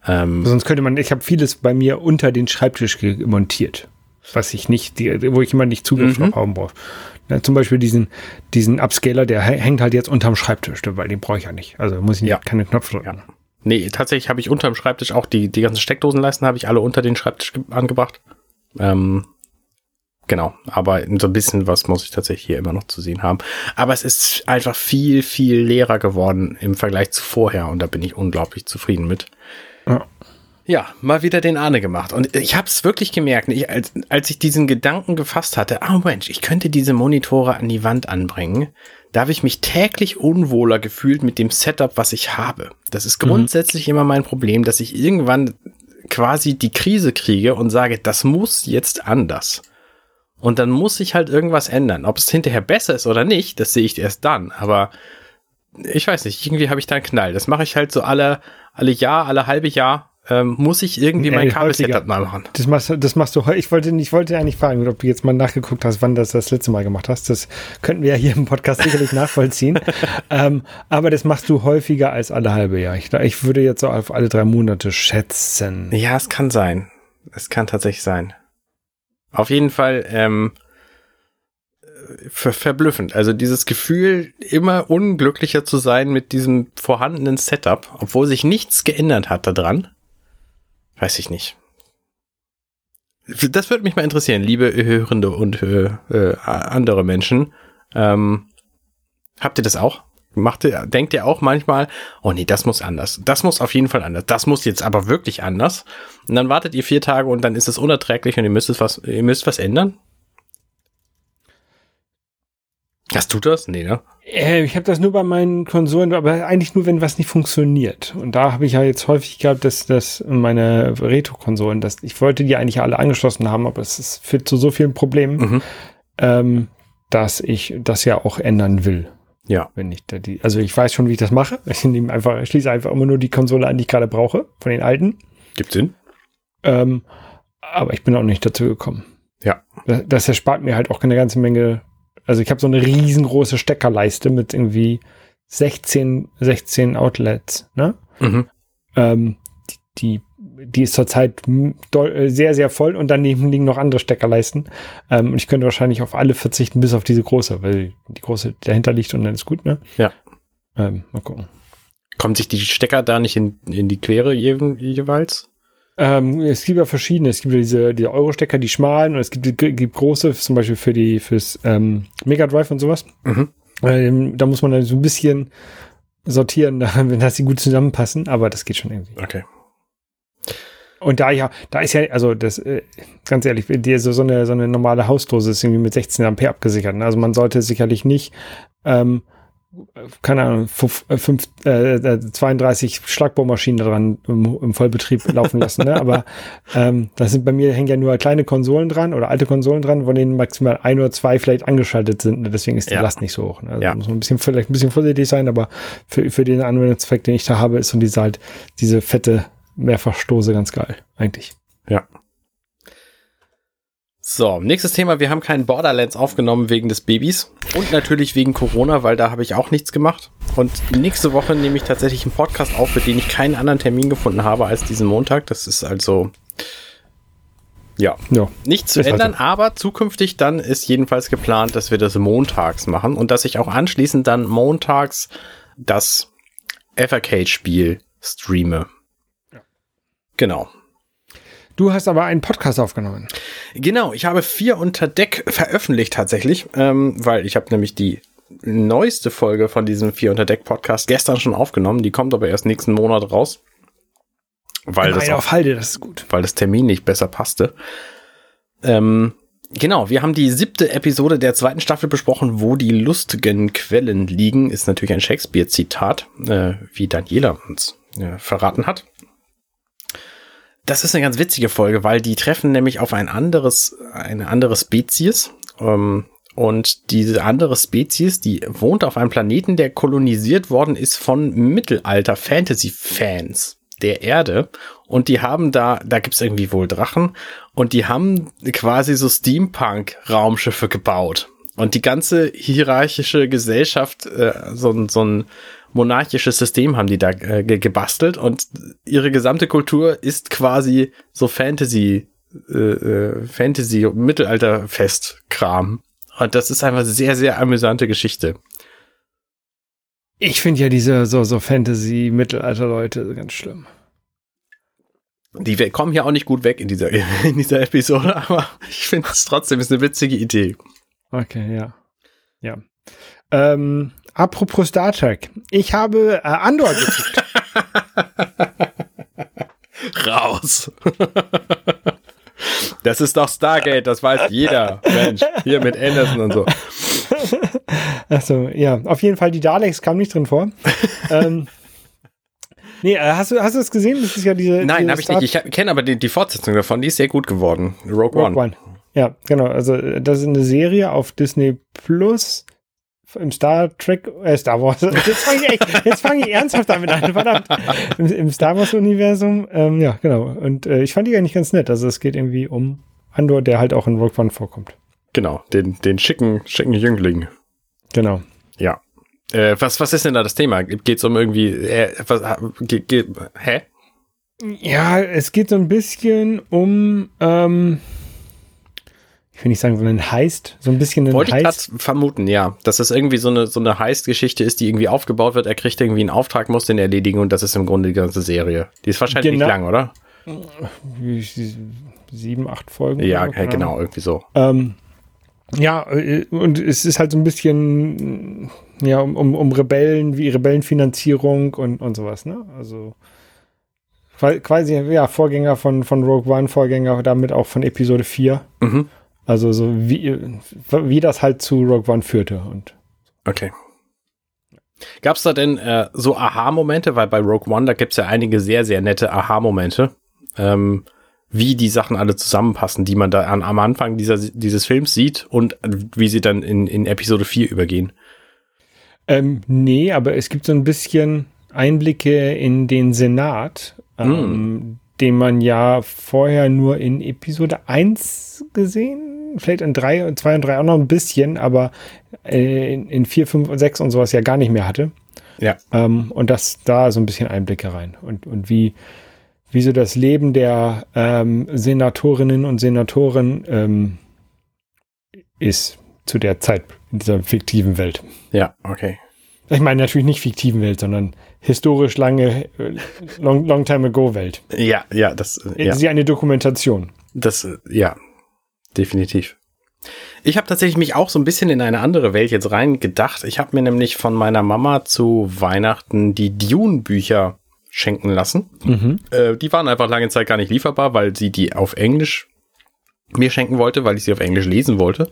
Ähm, Sonst könnte man, ich habe vieles bei mir unter den Schreibtisch montiert was ich nicht, wo ich immer nicht Zugriff mhm. noch haben brauche. Ja, zum Beispiel diesen, diesen Upscaler, der hängt halt jetzt unterm Schreibtisch, weil den brauche ich ja nicht. Also muss ich ja. keine Knöpfe drücken. Ja. Nee, tatsächlich habe ich unterm Schreibtisch auch die, die ganzen Steckdosenleisten habe ich alle unter den Schreibtisch angebracht. Ähm, genau, aber so ein bisschen was muss ich tatsächlich hier immer noch zu sehen haben. Aber es ist einfach viel, viel leerer geworden im Vergleich zu vorher und da bin ich unglaublich zufrieden mit. Ja. Ja, mal wieder den Ahne gemacht. Und ich habe es wirklich gemerkt, ich, als, als ich diesen Gedanken gefasst hatte, ah oh Mensch, ich könnte diese Monitore an die Wand anbringen, da habe ich mich täglich unwohler gefühlt mit dem Setup, was ich habe. Das ist mhm. grundsätzlich mhm. immer mein Problem, dass ich irgendwann quasi die Krise kriege und sage, das muss jetzt anders. Und dann muss ich halt irgendwas ändern. Ob es hinterher besser ist oder nicht, das sehe ich erst dann. Aber ich weiß nicht, irgendwie habe ich da einen Knall. Das mache ich halt so alle, alle Jahr, alle halbe Jahr ähm, muss ich irgendwie mein Kabel-Setup mal machen. Das machst, das machst du Ich wollte, ich wollte eigentlich fragen, ob du jetzt mal nachgeguckt hast, wann das das letzte Mal gemacht hast. Das könnten wir ja hier im Podcast sicherlich nachvollziehen. ähm, aber das machst du häufiger als alle halbe Jahr. Ich, ich würde jetzt so auf alle drei Monate schätzen. Ja, es kann sein. Es kann tatsächlich sein. Auf jeden Fall, ähm, ver verblüffend. Also dieses Gefühl, immer unglücklicher zu sein mit diesem vorhandenen Setup, obwohl sich nichts geändert hat daran. Weiß ich nicht. Das würde mich mal interessieren, liebe Hörende und äh, äh, andere Menschen. Ähm, habt ihr das auch? Macht ihr, denkt ihr auch manchmal, oh nee, das muss anders. Das muss auf jeden Fall anders. Das muss jetzt aber wirklich anders. Und dann wartet ihr vier Tage und dann ist es unerträglich und ihr müsst es was, ihr müsst was ändern? Hast du das? Nee, ne? Äh, ich habe das nur bei meinen Konsolen, aber eigentlich nur, wenn was nicht funktioniert. Und da habe ich ja jetzt häufig gehabt, dass, dass meine Retro-Konsolen, dass ich wollte die eigentlich alle angeschlossen haben, aber es führt zu so vielen Problemen, mhm. ähm, dass ich das ja auch ändern will. Ja. Wenn ich da die, also ich weiß schon, wie ich das mache. Ich nehme einfach, schließe einfach immer nur die Konsole an, die ich gerade brauche, von den alten. Gibt Sinn. Ähm, aber ich bin auch nicht dazu gekommen. Ja. Das, das erspart mir halt auch eine ganze Menge also ich habe so eine riesengroße Steckerleiste mit irgendwie 16, 16 Outlets, ne? Mhm. Ähm, die, die ist zurzeit sehr, sehr voll und daneben liegen noch andere Steckerleisten. Ähm, und ich könnte wahrscheinlich auf alle verzichten, bis auf diese große, weil die große dahinter liegt und dann ist gut, ne? Ja. Ähm, mal gucken. Kommen sich die Stecker da nicht in, in die Quere jeweils? Ähm, es gibt ja verschiedene. Es gibt diese, die Euro-Stecker, die schmalen, und es gibt, gibt große, zum Beispiel für die fürs ähm, Mega Drive und sowas. Mhm. Ähm, da muss man dann so ein bisschen sortieren, wenn das die gut zusammenpassen, aber das geht schon irgendwie. Okay. Und da ja, da ist ja, also das, äh, ganz ehrlich, die, so, so, eine, so eine normale Hausdose ist irgendwie mit 16 Ampere abgesichert. Ne? Also man sollte sicherlich nicht ähm, keine Ahnung, 5, äh, 32 äh, Schlagbohrmaschinen dran im, im, Vollbetrieb laufen lassen. Ne? Aber ähm, da sind bei mir hängen ja nur kleine Konsolen dran oder alte Konsolen dran, von denen maximal ein oder zwei vielleicht angeschaltet sind. Ne? Deswegen ist die ja. Last nicht so hoch. Ne? Also ja. muss man ein bisschen vielleicht ein bisschen vorsichtig sein, aber für, für den Anwendungszweck, den ich da habe, ist und diese halt diese fette Mehrfachstoße ganz geil, eigentlich. Ja. So, nächstes Thema. Wir haben keinen Borderlands aufgenommen wegen des Babys und natürlich wegen Corona, weil da habe ich auch nichts gemacht. Und nächste Woche nehme ich tatsächlich einen Podcast auf, für den ich keinen anderen Termin gefunden habe als diesen Montag. Das ist also, ja, Ja. nicht zu ändern, aber zukünftig dann ist jedenfalls geplant, dass wir das montags machen und dass ich auch anschließend dann montags das Evercade-Spiel streame. Genau. Du hast aber einen Podcast aufgenommen. Genau, ich habe vier unter Deck veröffentlicht tatsächlich, ähm, weil ich habe nämlich die neueste Folge von diesem vier unter Deck Podcast gestern schon aufgenommen. Die kommt aber erst nächsten Monat raus, weil das, Eine auch, auf Halde, das ist gut. weil das Termin nicht besser passte. Ähm, genau, wir haben die siebte Episode der zweiten Staffel besprochen, wo die lustigen Quellen liegen. Ist natürlich ein Shakespeare-Zitat, äh, wie Daniela uns äh, verraten hat. Das ist eine ganz witzige Folge, weil die treffen nämlich auf ein anderes, eine andere Spezies. Ähm, und diese andere Spezies, die wohnt auf einem Planeten, der kolonisiert worden ist von Mittelalter-Fantasy-Fans der Erde. Und die haben da, da gibt's irgendwie wohl Drachen. Und die haben quasi so Steampunk-Raumschiffe gebaut. Und die ganze hierarchische Gesellschaft, äh, so, so ein monarchisches System haben die da äh, ge gebastelt und ihre gesamte Kultur ist quasi so Fantasy, äh, äh, Fantasy, Mittelalter-Fest-Kram. Und das ist einfach sehr, sehr amüsante Geschichte. Ich finde ja diese so, so Fantasy-Mittelalter-Leute ganz schlimm. Die kommen hier auch nicht gut weg in dieser, in dieser Episode, aber ich finde es trotzdem ist eine witzige Idee. Okay, ja. Ja. Ähm, apropos Star Trek. Ich habe äh, Andor geguckt. Raus! Das ist doch Stargate, das weiß jeder. Mensch, hier mit Anderson und so. Achso, ja. Auf jeden Fall, die Daleks kamen nicht drin vor. ähm, nee, äh, hast du, hast du das gesehen? Das ist ja diese. Nein, habe ich nicht. Ich kenne aber die, die Fortsetzung davon, die ist sehr gut geworden. Rogue, Rogue One. One. Ja, genau. Also, äh, das ist eine Serie auf Disney Plus im Star Trek, äh, Star Wars. Jetzt fange ich, echt- jetzt fang ich ernsthaft damit an, verdammt. Im, im Star Wars-Universum. Ähm, ja, genau. Und äh, ich fand die eigentlich ganz nett. Also, es geht irgendwie um Andor, der halt auch in Rogue One vorkommt. Genau, den, den schicken, schicken Jüngling. Genau. Ja. Äh, was, was ist denn da das Thema? Geht's um irgendwie, äh, was, ge, ge, hä? Ja, es geht so ein bisschen um, ähm, ich will nicht sagen, so einen Heist, so ein bisschen einen Wollte ich Heist. gerade vermuten, ja. Dass das irgendwie so eine, so eine Heist-Geschichte ist, die irgendwie aufgebaut wird. Er kriegt irgendwie einen Auftrag, muss den erledigen und das ist im Grunde die ganze Serie. Die ist wahrscheinlich Genau. nicht lang, oder? Sieben, acht Folgen. Ja, oder genau, irgendwie so. Ähm, ja, äh, und es ist halt so ein bisschen, ja, um, um, um Rebellen, wie Rebellenfinanzierung und, und sowas, ne? Also qua- quasi, ja, Vorgänger von, von Rogue One, Vorgänger damit auch von Episode 4. Mhm. Also so wie, wie das halt zu Rogue One führte. Und Okay. Gab's da denn äh, so Aha-Momente? Weil bei Rogue One, da gibt's ja einige sehr, sehr nette Aha-Momente, ähm, wie die Sachen alle zusammenpassen, die man da an, am Anfang dieser, dieses Films sieht und wie sie dann in, in Episode 4 übergehen. Ähm, nee, aber es gibt so ein bisschen Einblicke in den Senat, ähm, den man ja vorher nur in Episode 1 gesehen, vielleicht in 3 und 2 und 3 auch noch ein bisschen, aber äh, in, in 4, 5 und 6 und sowas ja gar nicht mehr hatte. Ja. Ähm, und das da so ein bisschen Einblicke rein. Und, und wie, wie so das Leben der ähm, Senatorinnen und Senatoren ähm, ist zu der Zeit in dieser fiktiven Welt. Ja, okay. Ich meine natürlich nicht fiktiven Welt, sondern historisch lange, äh, long, long time ago Welt. Ja, ja, das, äh, ja. Sie eine Dokumentation. Das, ja, definitiv. Ich habe tatsächlich mich auch so ein bisschen in eine andere Welt jetzt rein gedacht. Ich habe mir nämlich von meiner Mama zu Weihnachten die Dune-Bücher schenken lassen. Mhm. Äh, die waren einfach lange Zeit gar nicht lieferbar, weil sie die auf Englisch mir schenken wollte, weil ich sie auf Englisch lesen wollte.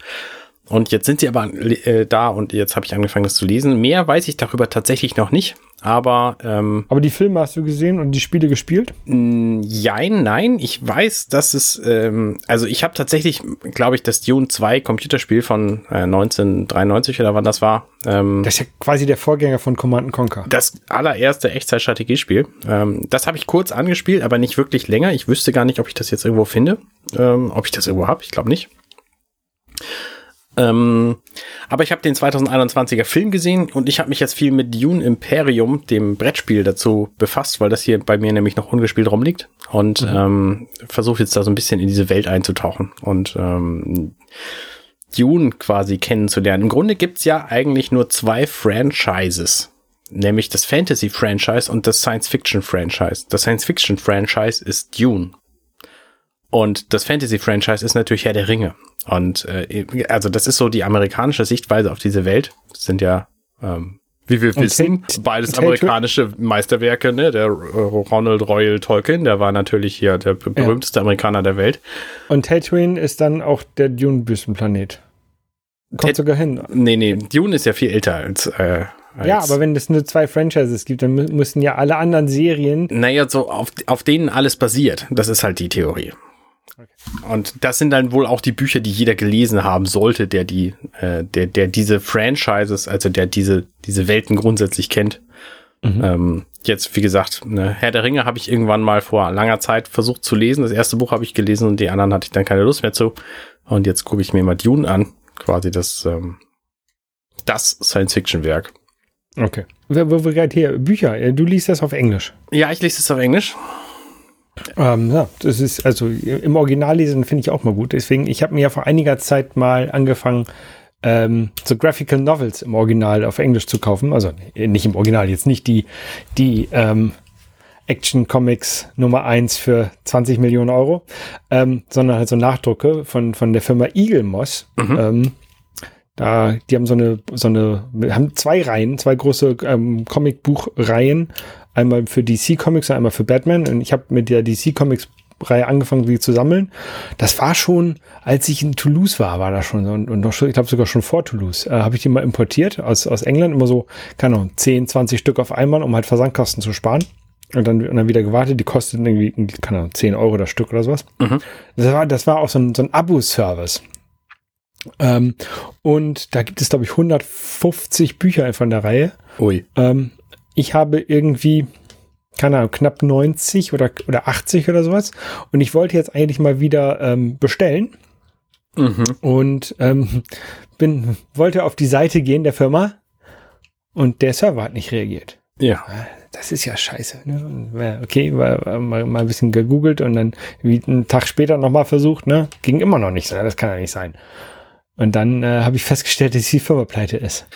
Und jetzt sind sie aber äh, da und jetzt habe ich angefangen, das zu lesen. Mehr weiß ich darüber tatsächlich noch nicht. Aber ähm, Aber die Filme hast du gesehen und die Spiele gespielt? Mm, Jein, nein. Ich weiß, dass es, ähm, also ich habe tatsächlich, glaube ich, das Dune 2 Computerspiel von äh, 1993 oder wann das war. Ähm, Das ist ja quasi der Vorgänger von Command Conquer. das allererste Echtzeitstrategiespiel. Ähm, das habe ich kurz angespielt, aber nicht wirklich länger. Ich wüsste gar nicht, ob ich das jetzt irgendwo finde. Ähm, ob ich das irgendwo habe. Ich glaube nicht. Ähm, aber ich habe den 2021er Film gesehen und ich habe mich jetzt viel mit Dune Imperium, dem Brettspiel, dazu befasst, weil das hier bei mir nämlich noch ungespielt rumliegt und mhm. ähm, versuche jetzt da so ein bisschen in diese Welt einzutauchen und ähm, Dune quasi kennenzulernen. Im Grunde gibt's ja eigentlich nur zwei Franchises, nämlich das Fantasy-Franchise und das Science-Fiction-Franchise. Das Science-Fiction-Franchise ist Dune. Und das Fantasy-Franchise ist natürlich Herr der Ringe. Und äh, also das ist so die amerikanische Sichtweise auf diese Welt. Das sind ja, ähm, wie wir wissen, beides amerikanische Meisterwerke. Ne? Der Ronald Royal Tolkien, der war natürlich hier der berühmteste ja. Amerikaner der Welt. Und Tatooine ist dann auch der Dune-Büstenplanet. Kommt Tat sogar hin. Nee, nee, Dune ist ja viel älter als, äh, ja, aber wenn es nur zwei Franchises gibt, dann müssen ja alle anderen Serien. Naja, so auf, auf denen alles basiert. Das ist halt die Theorie. Und das sind dann wohl auch die Bücher, die jeder gelesen haben sollte, der die, äh, der, der diese Franchises, also der diese, diese Welten grundsätzlich kennt. Mhm. Ähm, jetzt, wie gesagt, ne, Herr der Ringe habe ich irgendwann mal vor langer Zeit versucht zu lesen. Das erste Buch habe ich gelesen und die anderen hatte ich dann keine Lust mehr zu. Und jetzt gucke ich mir mal Dune an, quasi das, ähm, das Science-Fiction-Werk. Okay. Wo wir gerade hier, Bücher, du liest das auf Englisch. Ja, ich lese es auf Englisch. Ähm, ja, das ist also im Original lesen finde ich auch mal gut. Deswegen, ich habe mir ja vor einiger Zeit mal angefangen, ähm, so Graphical Novels im Original auf Englisch zu kaufen. Also nicht im Original, jetzt nicht die, die ähm, Action Comics Nummer eins für 20 Millionen Euro, ähm, sondern halt so Nachdrucke von, von der Firma Eagle Moss. Mhm. Ähm, da, die haben so eine, so eine, haben zwei Reihen, zwei große ähm, Comicbuchreihen Einmal für DC Comics und einmal für Batman. Und ich habe mit der DC Comics Reihe angefangen, die zu sammeln. Das war schon, als ich in Toulouse war, war das schon. Und, und noch, ich glaube sogar schon vor Toulouse, äh, habe ich die mal importiert aus, aus England. Immer so, keine Ahnung, 10, 20 Stück auf einmal, um halt Versandkosten zu sparen. Und dann, und dann wieder gewartet. Die kosteten irgendwie, keine Ahnung, 10 Euro das Stück oder sowas. Mhm. Das, war, das war auch so ein, so ein Abo-Service. Ähm, und da gibt es, glaube ich, 150 Bücher von der Reihe. Ui. Ähm, ich habe irgendwie, keine Ahnung, knapp 90 oder, oder 80 oder sowas. Und ich wollte jetzt eigentlich mal wieder ähm, bestellen. Mhm. Und ähm, bin, wollte auf die Seite gehen der Firma und der Server hat nicht reagiert. Ja. Das ist ja scheiße. Ne? Okay, war, mal, mal ein bisschen gegoogelt und dann wie einen Tag später nochmal versucht, ne? Ging immer noch nicht. Das kann ja nicht sein. Und dann äh, habe ich festgestellt, dass die Firma pleite ist.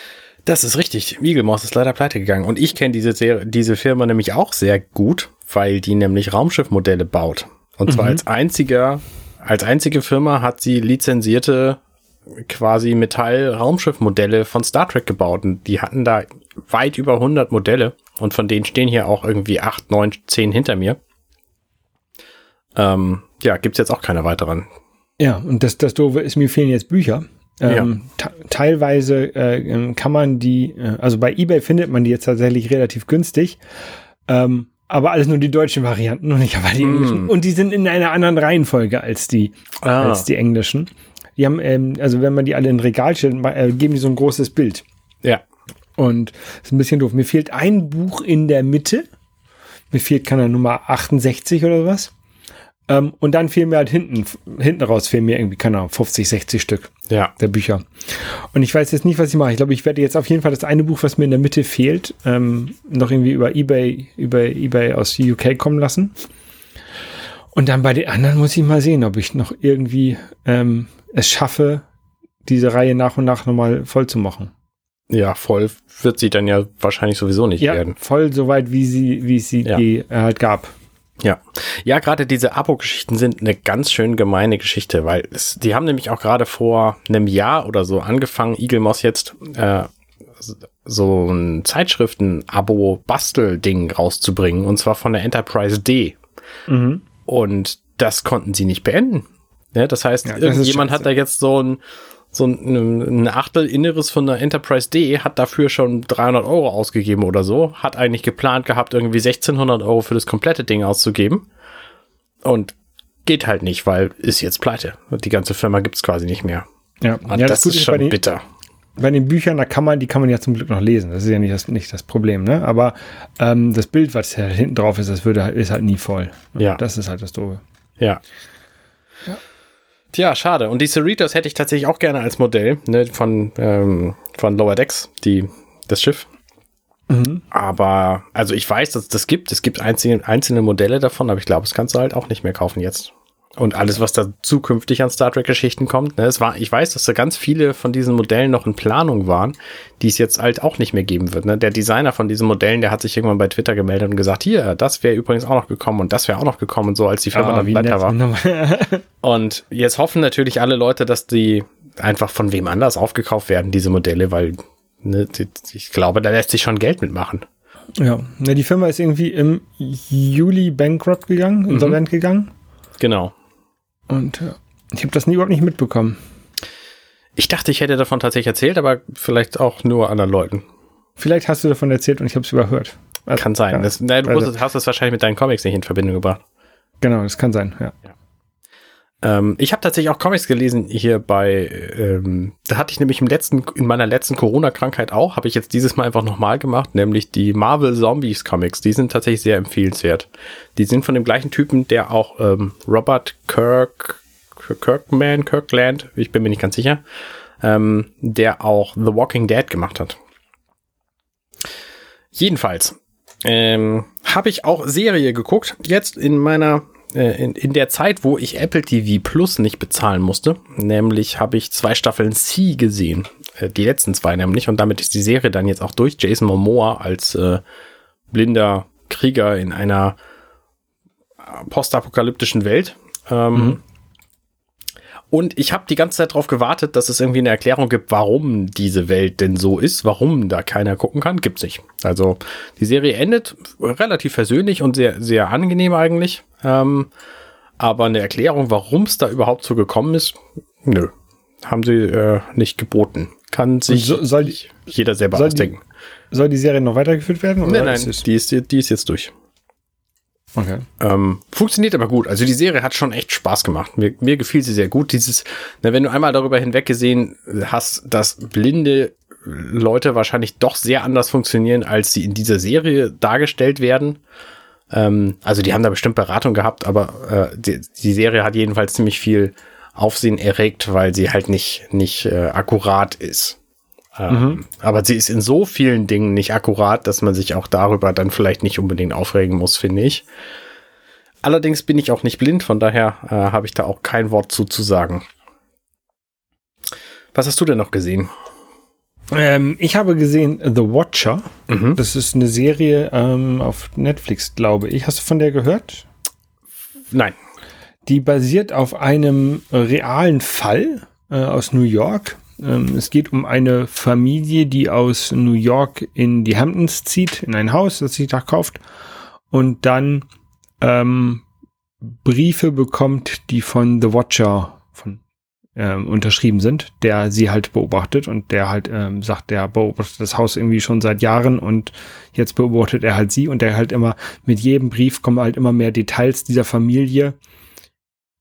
Das ist richtig. Eaglemoss ist leider pleite gegangen. Und ich kenne diese, diese Firma nämlich auch sehr gut, weil die nämlich Raumschiffmodelle baut. Und zwar mhm. als einziger, als einzige Firma hat sie lizenzierte quasi Metall-Raumschiffmodelle von Star Trek gebaut. Und die hatten da weit über 100 Modelle. Und von denen stehen hier auch irgendwie 8, 9, 10 hinter mir. Ähm, ja, gibt's jetzt auch keine weiteren. Ja, und das, das Doofe ist, mir fehlen jetzt Bücher. Ähm, ja. Teilweise äh, kann man die, äh, also bei eBay findet man die jetzt tatsächlich relativ günstig. Ähm, aber alles nur die deutschen Varianten und nicht aber die mm. englischen. Und die sind in einer anderen Reihenfolge als die, ah. als die englischen. Die haben, ähm, also wenn man die alle in Regal stellt, äh, geben die so ein großes Bild. Ja. Und ist ein bisschen doof. Mir fehlt ein Buch in der Mitte. Mir fehlt, keine Nummer 68 oder was. Ähm, und dann fehlen mir halt hinten, hinten raus fehlen mir irgendwie, keine Ahnung, 50, 60 Stück ja. der Bücher. Und ich weiß jetzt nicht, was ich mache. Ich glaube, ich werde jetzt auf jeden Fall das eine Buch, was mir in der Mitte fehlt, ähm, noch irgendwie über Ebay, über Ebay aus UK kommen lassen. Und dann bei den anderen muss ich mal sehen, ob ich noch irgendwie ähm, es schaffe, diese Reihe nach und nach nochmal voll zu machen. Ja, voll wird sie dann ja wahrscheinlich sowieso nicht ja, werden. Voll so weit, wie sie, wie es sie ja. die, äh, halt gab. Ja, ja, gerade diese Abo-Geschichten sind eine ganz schön gemeine Geschichte, weil es, die haben nämlich auch gerade vor einem Jahr oder so angefangen, Eagle Moss jetzt äh, so ein Zeitschriften-Abo-Bastel-Ding rauszubringen, und zwar von der Enterprise D. Mhm. Und das konnten sie nicht beenden. Ja, das heißt, ja, das irgendjemand hat da jetzt so ein so ein, ein Achtel Inneres von der Enterprise D hat dafür schon 300 Euro ausgegeben oder so, hat eigentlich geplant gehabt, irgendwie 1600 Euro für das komplette Ding auszugeben und geht halt nicht, weil ist jetzt pleite. Die ganze Firma gibt's quasi nicht mehr. Ja, und ja das, das ist schon den, bitter. Bei den Büchern, da kann man, die kann man ja zum Glück noch lesen. Das ist ja nicht das, nicht das Problem, ne? Aber ähm, das Bild, was ja hinten drauf ist, das würde, ist halt nie voll. Ja. Das ist halt das Doofe. Ja. ja. Tja, schade. Und die Cerritos hätte ich tatsächlich auch gerne als Modell ne, von, ähm, von Lower Decks, die, das Schiff. Mhm. Aber, also ich weiß, dass es das gibt. Es gibt einzelne, einzelne Modelle davon, aber ich glaube, das kannst du halt auch nicht mehr kaufen jetzt. Und alles, was da zukünftig an Star Trek-Geschichten kommt. Ne, es war, ich weiß, dass da ganz viele von diesen Modellen noch in Planung waren, die es jetzt halt auch nicht mehr geben wird. Ne? Der Designer von diesen Modellen, der hat sich irgendwann bei Twitter gemeldet und gesagt, hier, das wäre übrigens auch noch gekommen und das wäre auch noch gekommen und so, als die Firma Ah, dann wie weiter war. Und jetzt hoffen natürlich alle Leute, dass die einfach von wem anders aufgekauft werden, diese Modelle, weil ne, ich glaube, da lässt sich schon Geld mitmachen. Ja, ne, die Firma ist irgendwie im Juli bankrupt gegangen, insolvent gegangen. Genau. Und ja, ich habe das nie überhaupt nicht mitbekommen. Ich dachte, ich hätte davon tatsächlich erzählt, aber vielleicht auch nur anderen Leuten. Vielleicht hast du davon erzählt und ich habe es überhört. Also, Kann sein. Ja, Das, na, du also- hast es wahrscheinlich mit deinen Comics nicht in Verbindung gebracht. genau, das kann sein, ja. Ähm, ich habe tatsächlich auch Comics gelesen hier bei, ähm, da hatte ich nämlich im letzten, in meiner letzten Corona-Krankheit auch, habe ich jetzt dieses Mal einfach nochmal gemacht, nämlich die Marvel Zombies Comics. Die sind tatsächlich sehr empfehlenswert. Die sind von dem gleichen Typen, der auch ähm, Robert Kirk, Kirkman, Kirkland, ich bin mir nicht ganz sicher, ähm, der auch The Walking Dead gemacht hat. Jedenfalls ähm, habe ich auch Serie geguckt, jetzt in meiner in, in der Zeit, wo ich Apple TV Plus nicht bezahlen musste, nämlich habe ich zwei Staffeln C gesehen, äh, die letzten zwei nämlich, und damit ist die Serie dann jetzt auch durch. Jason Momoa als äh, blinder Krieger in einer äh, postapokalyptischen Welt. Ähm, Und ich habe die ganze Zeit darauf gewartet, dass es irgendwie eine Erklärung gibt, warum diese Welt denn so ist, warum da keiner gucken kann. Gibt's nicht. Also die Serie endet relativ versöhnlich und sehr, sehr angenehm eigentlich. Ähm, aber eine Erklärung, warum es da überhaupt so gekommen ist, nö. Haben sie äh, nicht geboten. Kann sich so- die- jeder selber soll die- ausdenken. Soll die Serie noch weitergeführt werden? Nein, ist nein, es- die ist, die ist jetzt durch. Okay. Ähm, funktioniert aber gut. Also die Serie hat schon echt Spaß gemacht. Mir, mir gefiel sie sehr gut. Dieses, na, wenn du einmal darüber hinweggesehen hast, dass blinde Leute wahrscheinlich doch sehr anders funktionieren, als sie in dieser Serie dargestellt werden. Ähm, also die haben da bestimmt Beratung gehabt, aber äh, die, die Serie hat jedenfalls ziemlich viel Aufsehen erregt, weil sie halt nicht, nicht äh, akkurat ist. Ähm, Aber sie ist in so vielen Dingen nicht akkurat, dass man sich auch darüber dann vielleicht nicht unbedingt aufregen muss, finde ich. Allerdings bin ich auch nicht blind, von daher äh, habe ich da auch kein Wort zu zu sagen. Was hast du denn noch gesehen? Ähm, ich habe gesehen The Watcher. Mhm. Das ist eine Serie ähm, auf Netflix, glaube ich. Hast du von der gehört? Nein. Die basiert auf einem realen Fall äh, aus New York. Ähm, es geht um eine Familie, die aus New York in die Hamptons zieht, in ein Haus, das sie da kauft und dann ähm, Briefe bekommt, die von The Watcher von, ähm, unterschrieben sind, der sie halt beobachtet und der halt ähm, sagt, der beobachtet das Haus irgendwie schon seit Jahren und jetzt beobachtet er halt sie und der halt immer mit jedem Brief kommen halt immer mehr Details dieser Familie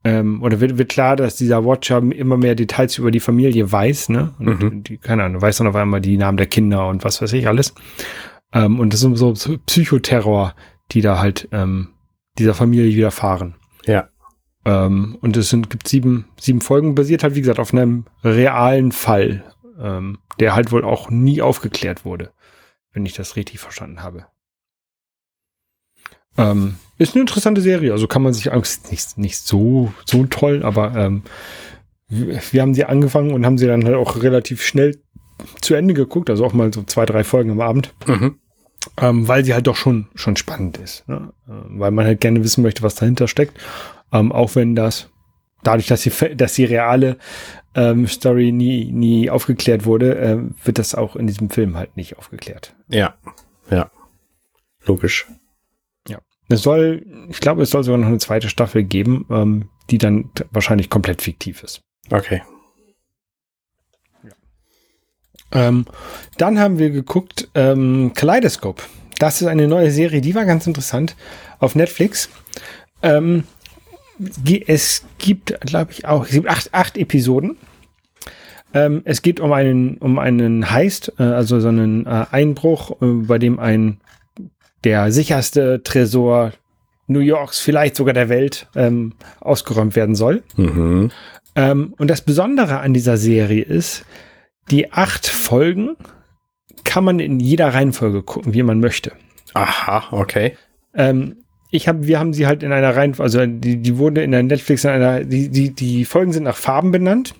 ähm, oder wird, wird klar, dass dieser Watcher immer mehr Details über die Familie weiß, ne? Und Mhm. die, keine Ahnung, weiß dann auf einmal die Namen der Kinder und was weiß ich alles. Ähm, und das sind so Psychoterror, die da halt ähm, dieser Familie widerfahren. Ja. Ähm, und es sind, gibt sieben, sieben Folgen, basiert halt, wie gesagt, auf einem realen Fall, ähm, der halt wohl auch nie aufgeklärt wurde, wenn ich das richtig verstanden habe. Ähm, ist eine interessante Serie, also kann man sich nicht, nicht so, so toll, aber ähm, wir, haben sie angefangen und haben sie dann halt auch relativ schnell zu Ende geguckt, also auch mal so zwei, drei Folgen am Abend Mhm. ähm, weil sie halt doch schon schon spannend ist, ne? ähm, weil man halt gerne wissen möchte, was dahinter steckt, ähm, auch wenn das dadurch, dass die dass die reale ähm, Story nie nie aufgeklärt wurde, äh, wird das auch in diesem Film halt nicht aufgeklärt. Ja. Ja. Logisch. Es soll, ich glaube, es soll sogar noch eine zweite Staffel geben, ähm, die dann wahrscheinlich komplett fiktiv ist. Okay. Ähm, dann haben wir geguckt ähm, Kaleidoscope. Das ist eine neue Serie, die war ganz interessant auf Netflix. Ähm, es gibt, glaube ich, auch es gibt acht, acht Episoden. Ähm, es geht um einen um einen Heist, äh, also so einen äh, Einbruch, äh, bei dem ein der sicherste Tresor New Yorks, vielleicht sogar der Welt, ähm, ausgeräumt werden soll. Mhm. Ähm, und das Besondere an dieser Serie ist, die acht Folgen kann man in jeder Reihenfolge gucken, wie man möchte. Aha, okay. Ähm, ich habe, wir haben sie halt in einer Reihenfolge, also die, die wurde in der Netflix in einer, die, die, die Folgen sind nach Farben benannt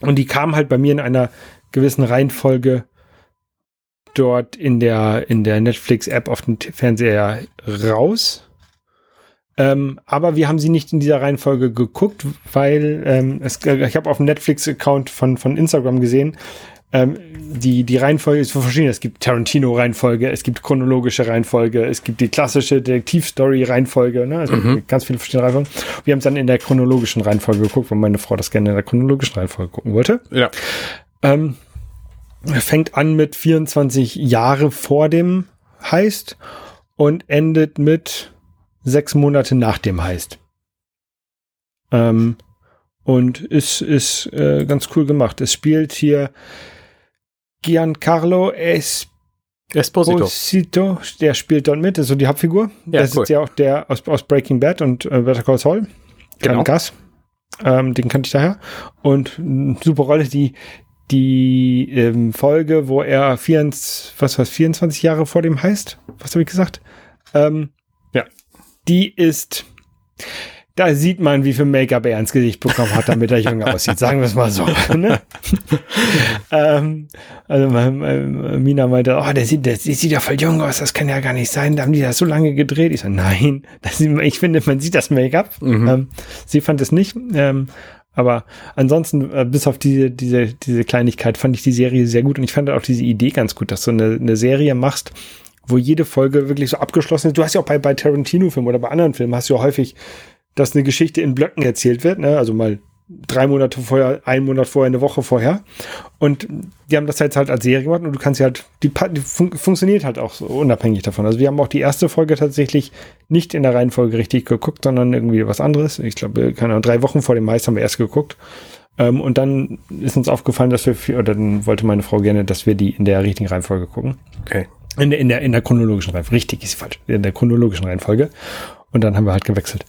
und die kamen halt bei mir in einer gewissen Reihenfolge dort in der, in der Netflix-App auf dem Fernseher raus. Ähm, aber wir haben sie nicht in dieser Reihenfolge geguckt, weil ähm, es, ich habe auf dem Netflix-Account von, von Instagram gesehen, ähm, die, die Reihenfolge ist verschieden. Es gibt Tarantino-Reihenfolge, es gibt chronologische Reihenfolge, es gibt die klassische Detektiv-Story-Reihenfolge, ne? Also Mhm. ganz viele verschiedene Reihenfolgen. Wir haben es dann in der chronologischen Reihenfolge geguckt, weil meine Frau das gerne in der chronologischen Reihenfolge gucken wollte. Ja. Ähm, fängt an mit 24 Jahre vor dem Heist und endet mit sechs Monate nach dem Heist. Ähm, und ist, ist äh, ganz cool gemacht. Es spielt hier Giancarlo Esposito. Esposito, der spielt dort mit, ist so die Hauptfigur. Ja, das cool. ist ja auch der aus, aus Breaking Bad und äh, Better Call Saul. Genau. Genau. Gas. Ähm, den kannte ich daher. Und eine super Rolle, die, die ähm, Folge, wo er 24, was was 24 Jahre vor dem heißt. Was habe ich gesagt? Ähm, Ja. Die ist, da sieht man, wie viel Make-up er ins Gesicht bekommen hat, damit er jünger aussieht. Sagen wir es mal so. Ne? ähm, also Mina meinte, oh, der sieht, der, sieht ja voll jung aus, das kann ja gar nicht sein. Da haben die das so lange gedreht. Ich so, nein, das, ich finde, man sieht das Make-up. Mhm. Ähm, sie fand es nicht. Ähm, aber ansonsten, äh, bis auf diese, diese, diese Kleinigkeit, fand ich die Serie sehr gut. Und ich fand auch diese Idee ganz gut, dass du eine, eine Serie machst, wo jede Folge wirklich so abgeschlossen ist. Du hast ja auch bei, bei Tarantino-Filmen oder bei anderen Filmen hast du ja häufig, dass eine Geschichte in Blöcken erzählt wird, ne? Also mal drei Monate vorher, ein Monat vorher, eine Woche vorher. Und die haben das jetzt halt als Serie gemacht und du kannst ja halt, die, die fun funktioniert halt auch so unabhängig davon. Also wir haben auch die erste Folge tatsächlich nicht in der Reihenfolge richtig geguckt, sondern irgendwie was anderes. Ich glaube, keine Ahnung, drei Wochen vor dem Meister haben wir erst geguckt. Ähm, und dann ist uns aufgefallen, dass wir, oder dann wollte meine Frau gerne, dass wir die in der richtigen Reihenfolge gucken. Okay. In der, in der, in der chronologischen Reihenfolge. Richtig ist falsch. In der chronologischen Reihenfolge. Und dann haben wir halt gewechselt.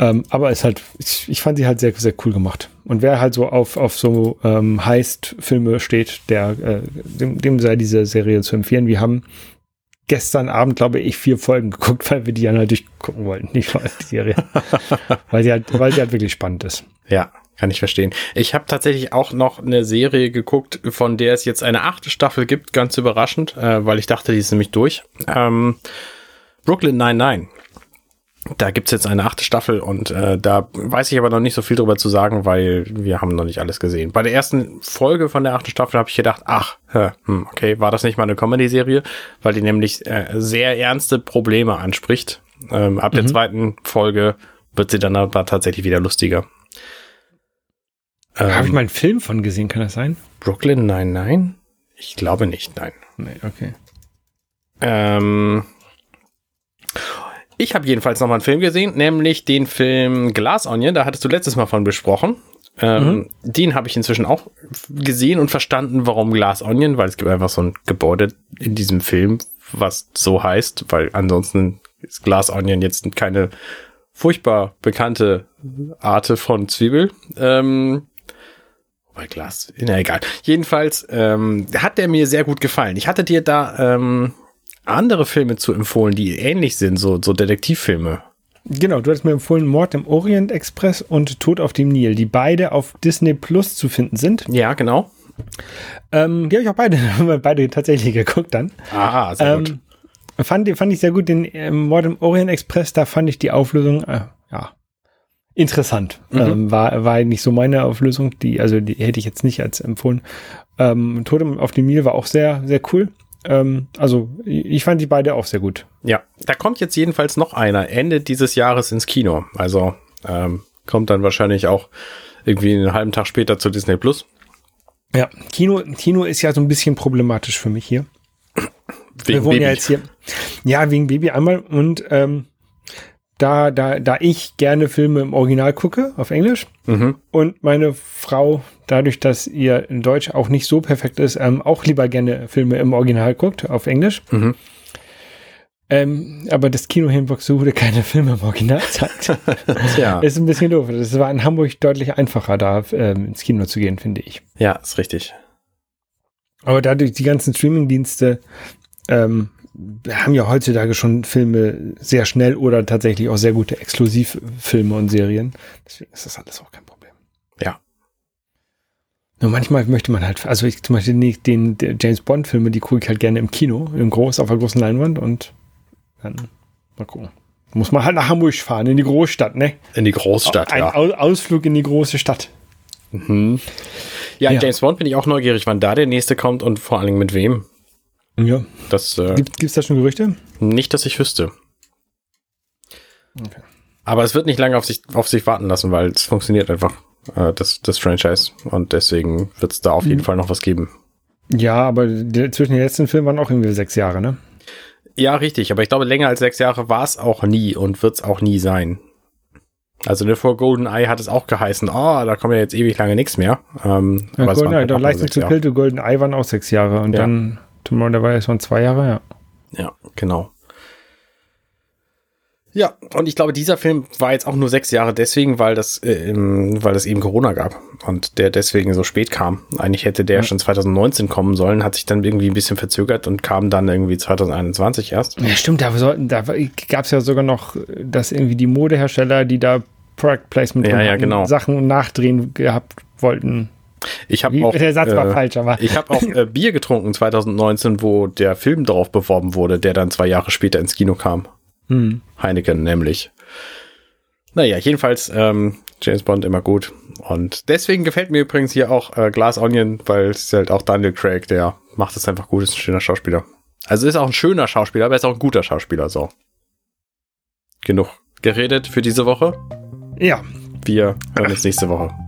Ähm, aber es ist halt, ich, ich fand sie halt sehr, sehr cool gemacht. Und wer halt so auf, auf so ähm, Heist-Filme steht, der, äh, dem, dem sei diese Serie zu empfehlen. Wir haben gestern Abend, glaube ich, vier Folgen geguckt, weil wir die dann halt durchgucken wollten, nicht die Serie. weil sie halt, weil sie halt wirklich spannend ist. Ja, kann ich verstehen. Ich habe tatsächlich auch noch eine Serie geguckt, von der es jetzt eine achte Staffel gibt, ganz überraschend, äh, weil ich dachte, die ist nämlich durch. Ähm, Brooklyn 99. Da gibt's jetzt eine achte Staffel und äh, da weiß ich aber noch nicht so viel drüber zu sagen, weil wir haben noch nicht alles gesehen. Bei der ersten Folge von der achten Staffel habe ich gedacht, ach, hm, okay, war das nicht mal eine Comedy-Serie, weil die nämlich äh, sehr ernste Probleme anspricht. Ähm, ab der zweiten Folge wird sie dann aber tatsächlich wieder lustiger. Habe ich Ähm, mal einen Film von gesehen, kann das sein? Brooklyn nein, nein? Ich glaube nicht, nein. Nee, okay. Ähm, ich habe jedenfalls noch mal einen Film gesehen, nämlich den Film Glass Onion. Da hattest du letztes Mal von besprochen. Ähm, Den habe ich inzwischen auch gesehen und verstanden, warum Glass Onion, weil es gibt einfach so ein Gebäude in diesem Film, was so heißt, weil ansonsten ist Glass Onion jetzt keine furchtbar bekannte Arte von Zwiebel. Ähm, bei Glas, na egal. Jedenfalls ähm, hat der mir sehr gut gefallen. Ich hatte dir da ähm, andere Filme zu empfohlen, die ähnlich sind, so, so Detektivfilme. Genau, du hast mir empfohlen Mord im Orient Express und Tod auf dem Nil, die beide auf Disney Plus zu finden sind. Ja, genau. Ähm, die habe ich auch beide, haben wir beide tatsächlich geguckt dann. Ah, sehr gut. Ähm, fand, fand ich sehr gut. Den ähm, Mord im Orient Express, da fand ich die Auflösung, äh, ja, interessant. Mhm. Ähm, war, war nicht so meine Auflösung, die, also die hätte ich jetzt nicht als empfohlen. Ähm, Tod auf dem Nil war auch sehr, sehr cool. Ähm, also ich fand die beide auch sehr gut. Ja, da kommt jetzt jedenfalls noch einer Ende dieses Jahres ins Kino. Also ähm, kommt dann wahrscheinlich auch irgendwie einen halben Tag später zu Disney Plus. Ja, Kino, Kino ist ja so ein bisschen problematisch für mich hier. Wegen wir wohnen Baby. ja jetzt hier. Ja, wegen Baby einmal. Und ähm, da, da, da ich gerne Filme im Original gucke, auf Englisch, Mhm. und meine Frau, dadurch, dass ihr in Deutsch auch nicht so perfekt ist, ähm, auch lieber gerne Filme im Original guckt, auf Englisch, Mhm. Ähm, aber das Kino Hamburg suchte keine Filme im Originalzeit. Tja. Ist ein bisschen doof. Es war in Hamburg deutlich einfacher, da ähm, ins Kino zu gehen, finde ich. Ja, ist richtig. Aber dadurch die ganzen Streamingdienste ähm, haben ja heutzutage schon Filme sehr schnell oder tatsächlich auch sehr gute Exklusivfilme und Serien. Deswegen ist das alles auch kein Problem. Ja. Nur manchmal möchte man halt, also ich zum Beispiel nicht den, den James Bond-Filme, die gucke ich halt gerne im Kino, im Groß, auf der großen Leinwand und dann mal gucken. Muss man halt nach Hamburg fahren, in die Großstadt, ne? In die Großstadt, Ein ja. Au- Ausflug in die große Stadt. Mhm. Ja, Ja. James Bond bin ich auch neugierig, wann da der nächste kommt und vor allen Dingen mit wem. Ja. Das äh, Gibt es da schon Gerüchte? nicht, dass ich wüsste. Okay. Aber es wird nicht lange auf sich, auf sich warten lassen, weil es funktioniert einfach, äh, das, das Franchise. Und deswegen wird es da auf jeden Mhm. Fall noch was geben. Ja, aber der, zwischen den letzten Filmen waren auch irgendwie sechs Jahre, ne? Ja, richtig. Aber ich glaube, länger als sechs Jahre war es auch nie und wird es auch nie sein. Also ne, vor GoldenEye hat es auch geheißen, oh, da kommt ja jetzt ewig lange nichts mehr. Ähm, Ja, aber es waren Golden, halt doch auch nur License sechs to Jahre. Kill to Golden Eye waren auch sechs Jahre und Ja. dann Tomorrow Never Dies waren zwei Jahre, ja. Ja, genau. Ja, und ich glaube, dieser Film war jetzt auch nur sechs Jahre deswegen, weil das, äh, weil es eben Corona gab und der deswegen so spät kam. Eigentlich hätte der Ja. schon 2019 kommen sollen, hat sich dann irgendwie ein bisschen verzögert und kam dann irgendwie 2021 erst. Ja, stimmt, da, sollten, da gab es ja sogar noch, dass irgendwie die Modehersteller, die da Product Placement Ja, und ja, genau. Sachen nachdrehen gehabt wollten. Ich habe auch, der Satz war äh, falsch, aber ich habe auch äh, Bier getrunken 2019, wo der Film drauf beworben wurde, der dann zwei Jahre später ins Kino kam. hm. Heineken nämlich. Naja, jedenfalls ähm, James Bond immer gut. Und deswegen gefällt mir übrigens hier auch äh, Glass Onion, weil es ist halt auch Daniel Craig, der macht es einfach gut, ist ein schöner Schauspieler. Also ist auch ein schöner Schauspieler, aber ist auch ein guter Schauspieler, so. Genug geredet für diese Woche. ja, Wir hören uns nächste Woche.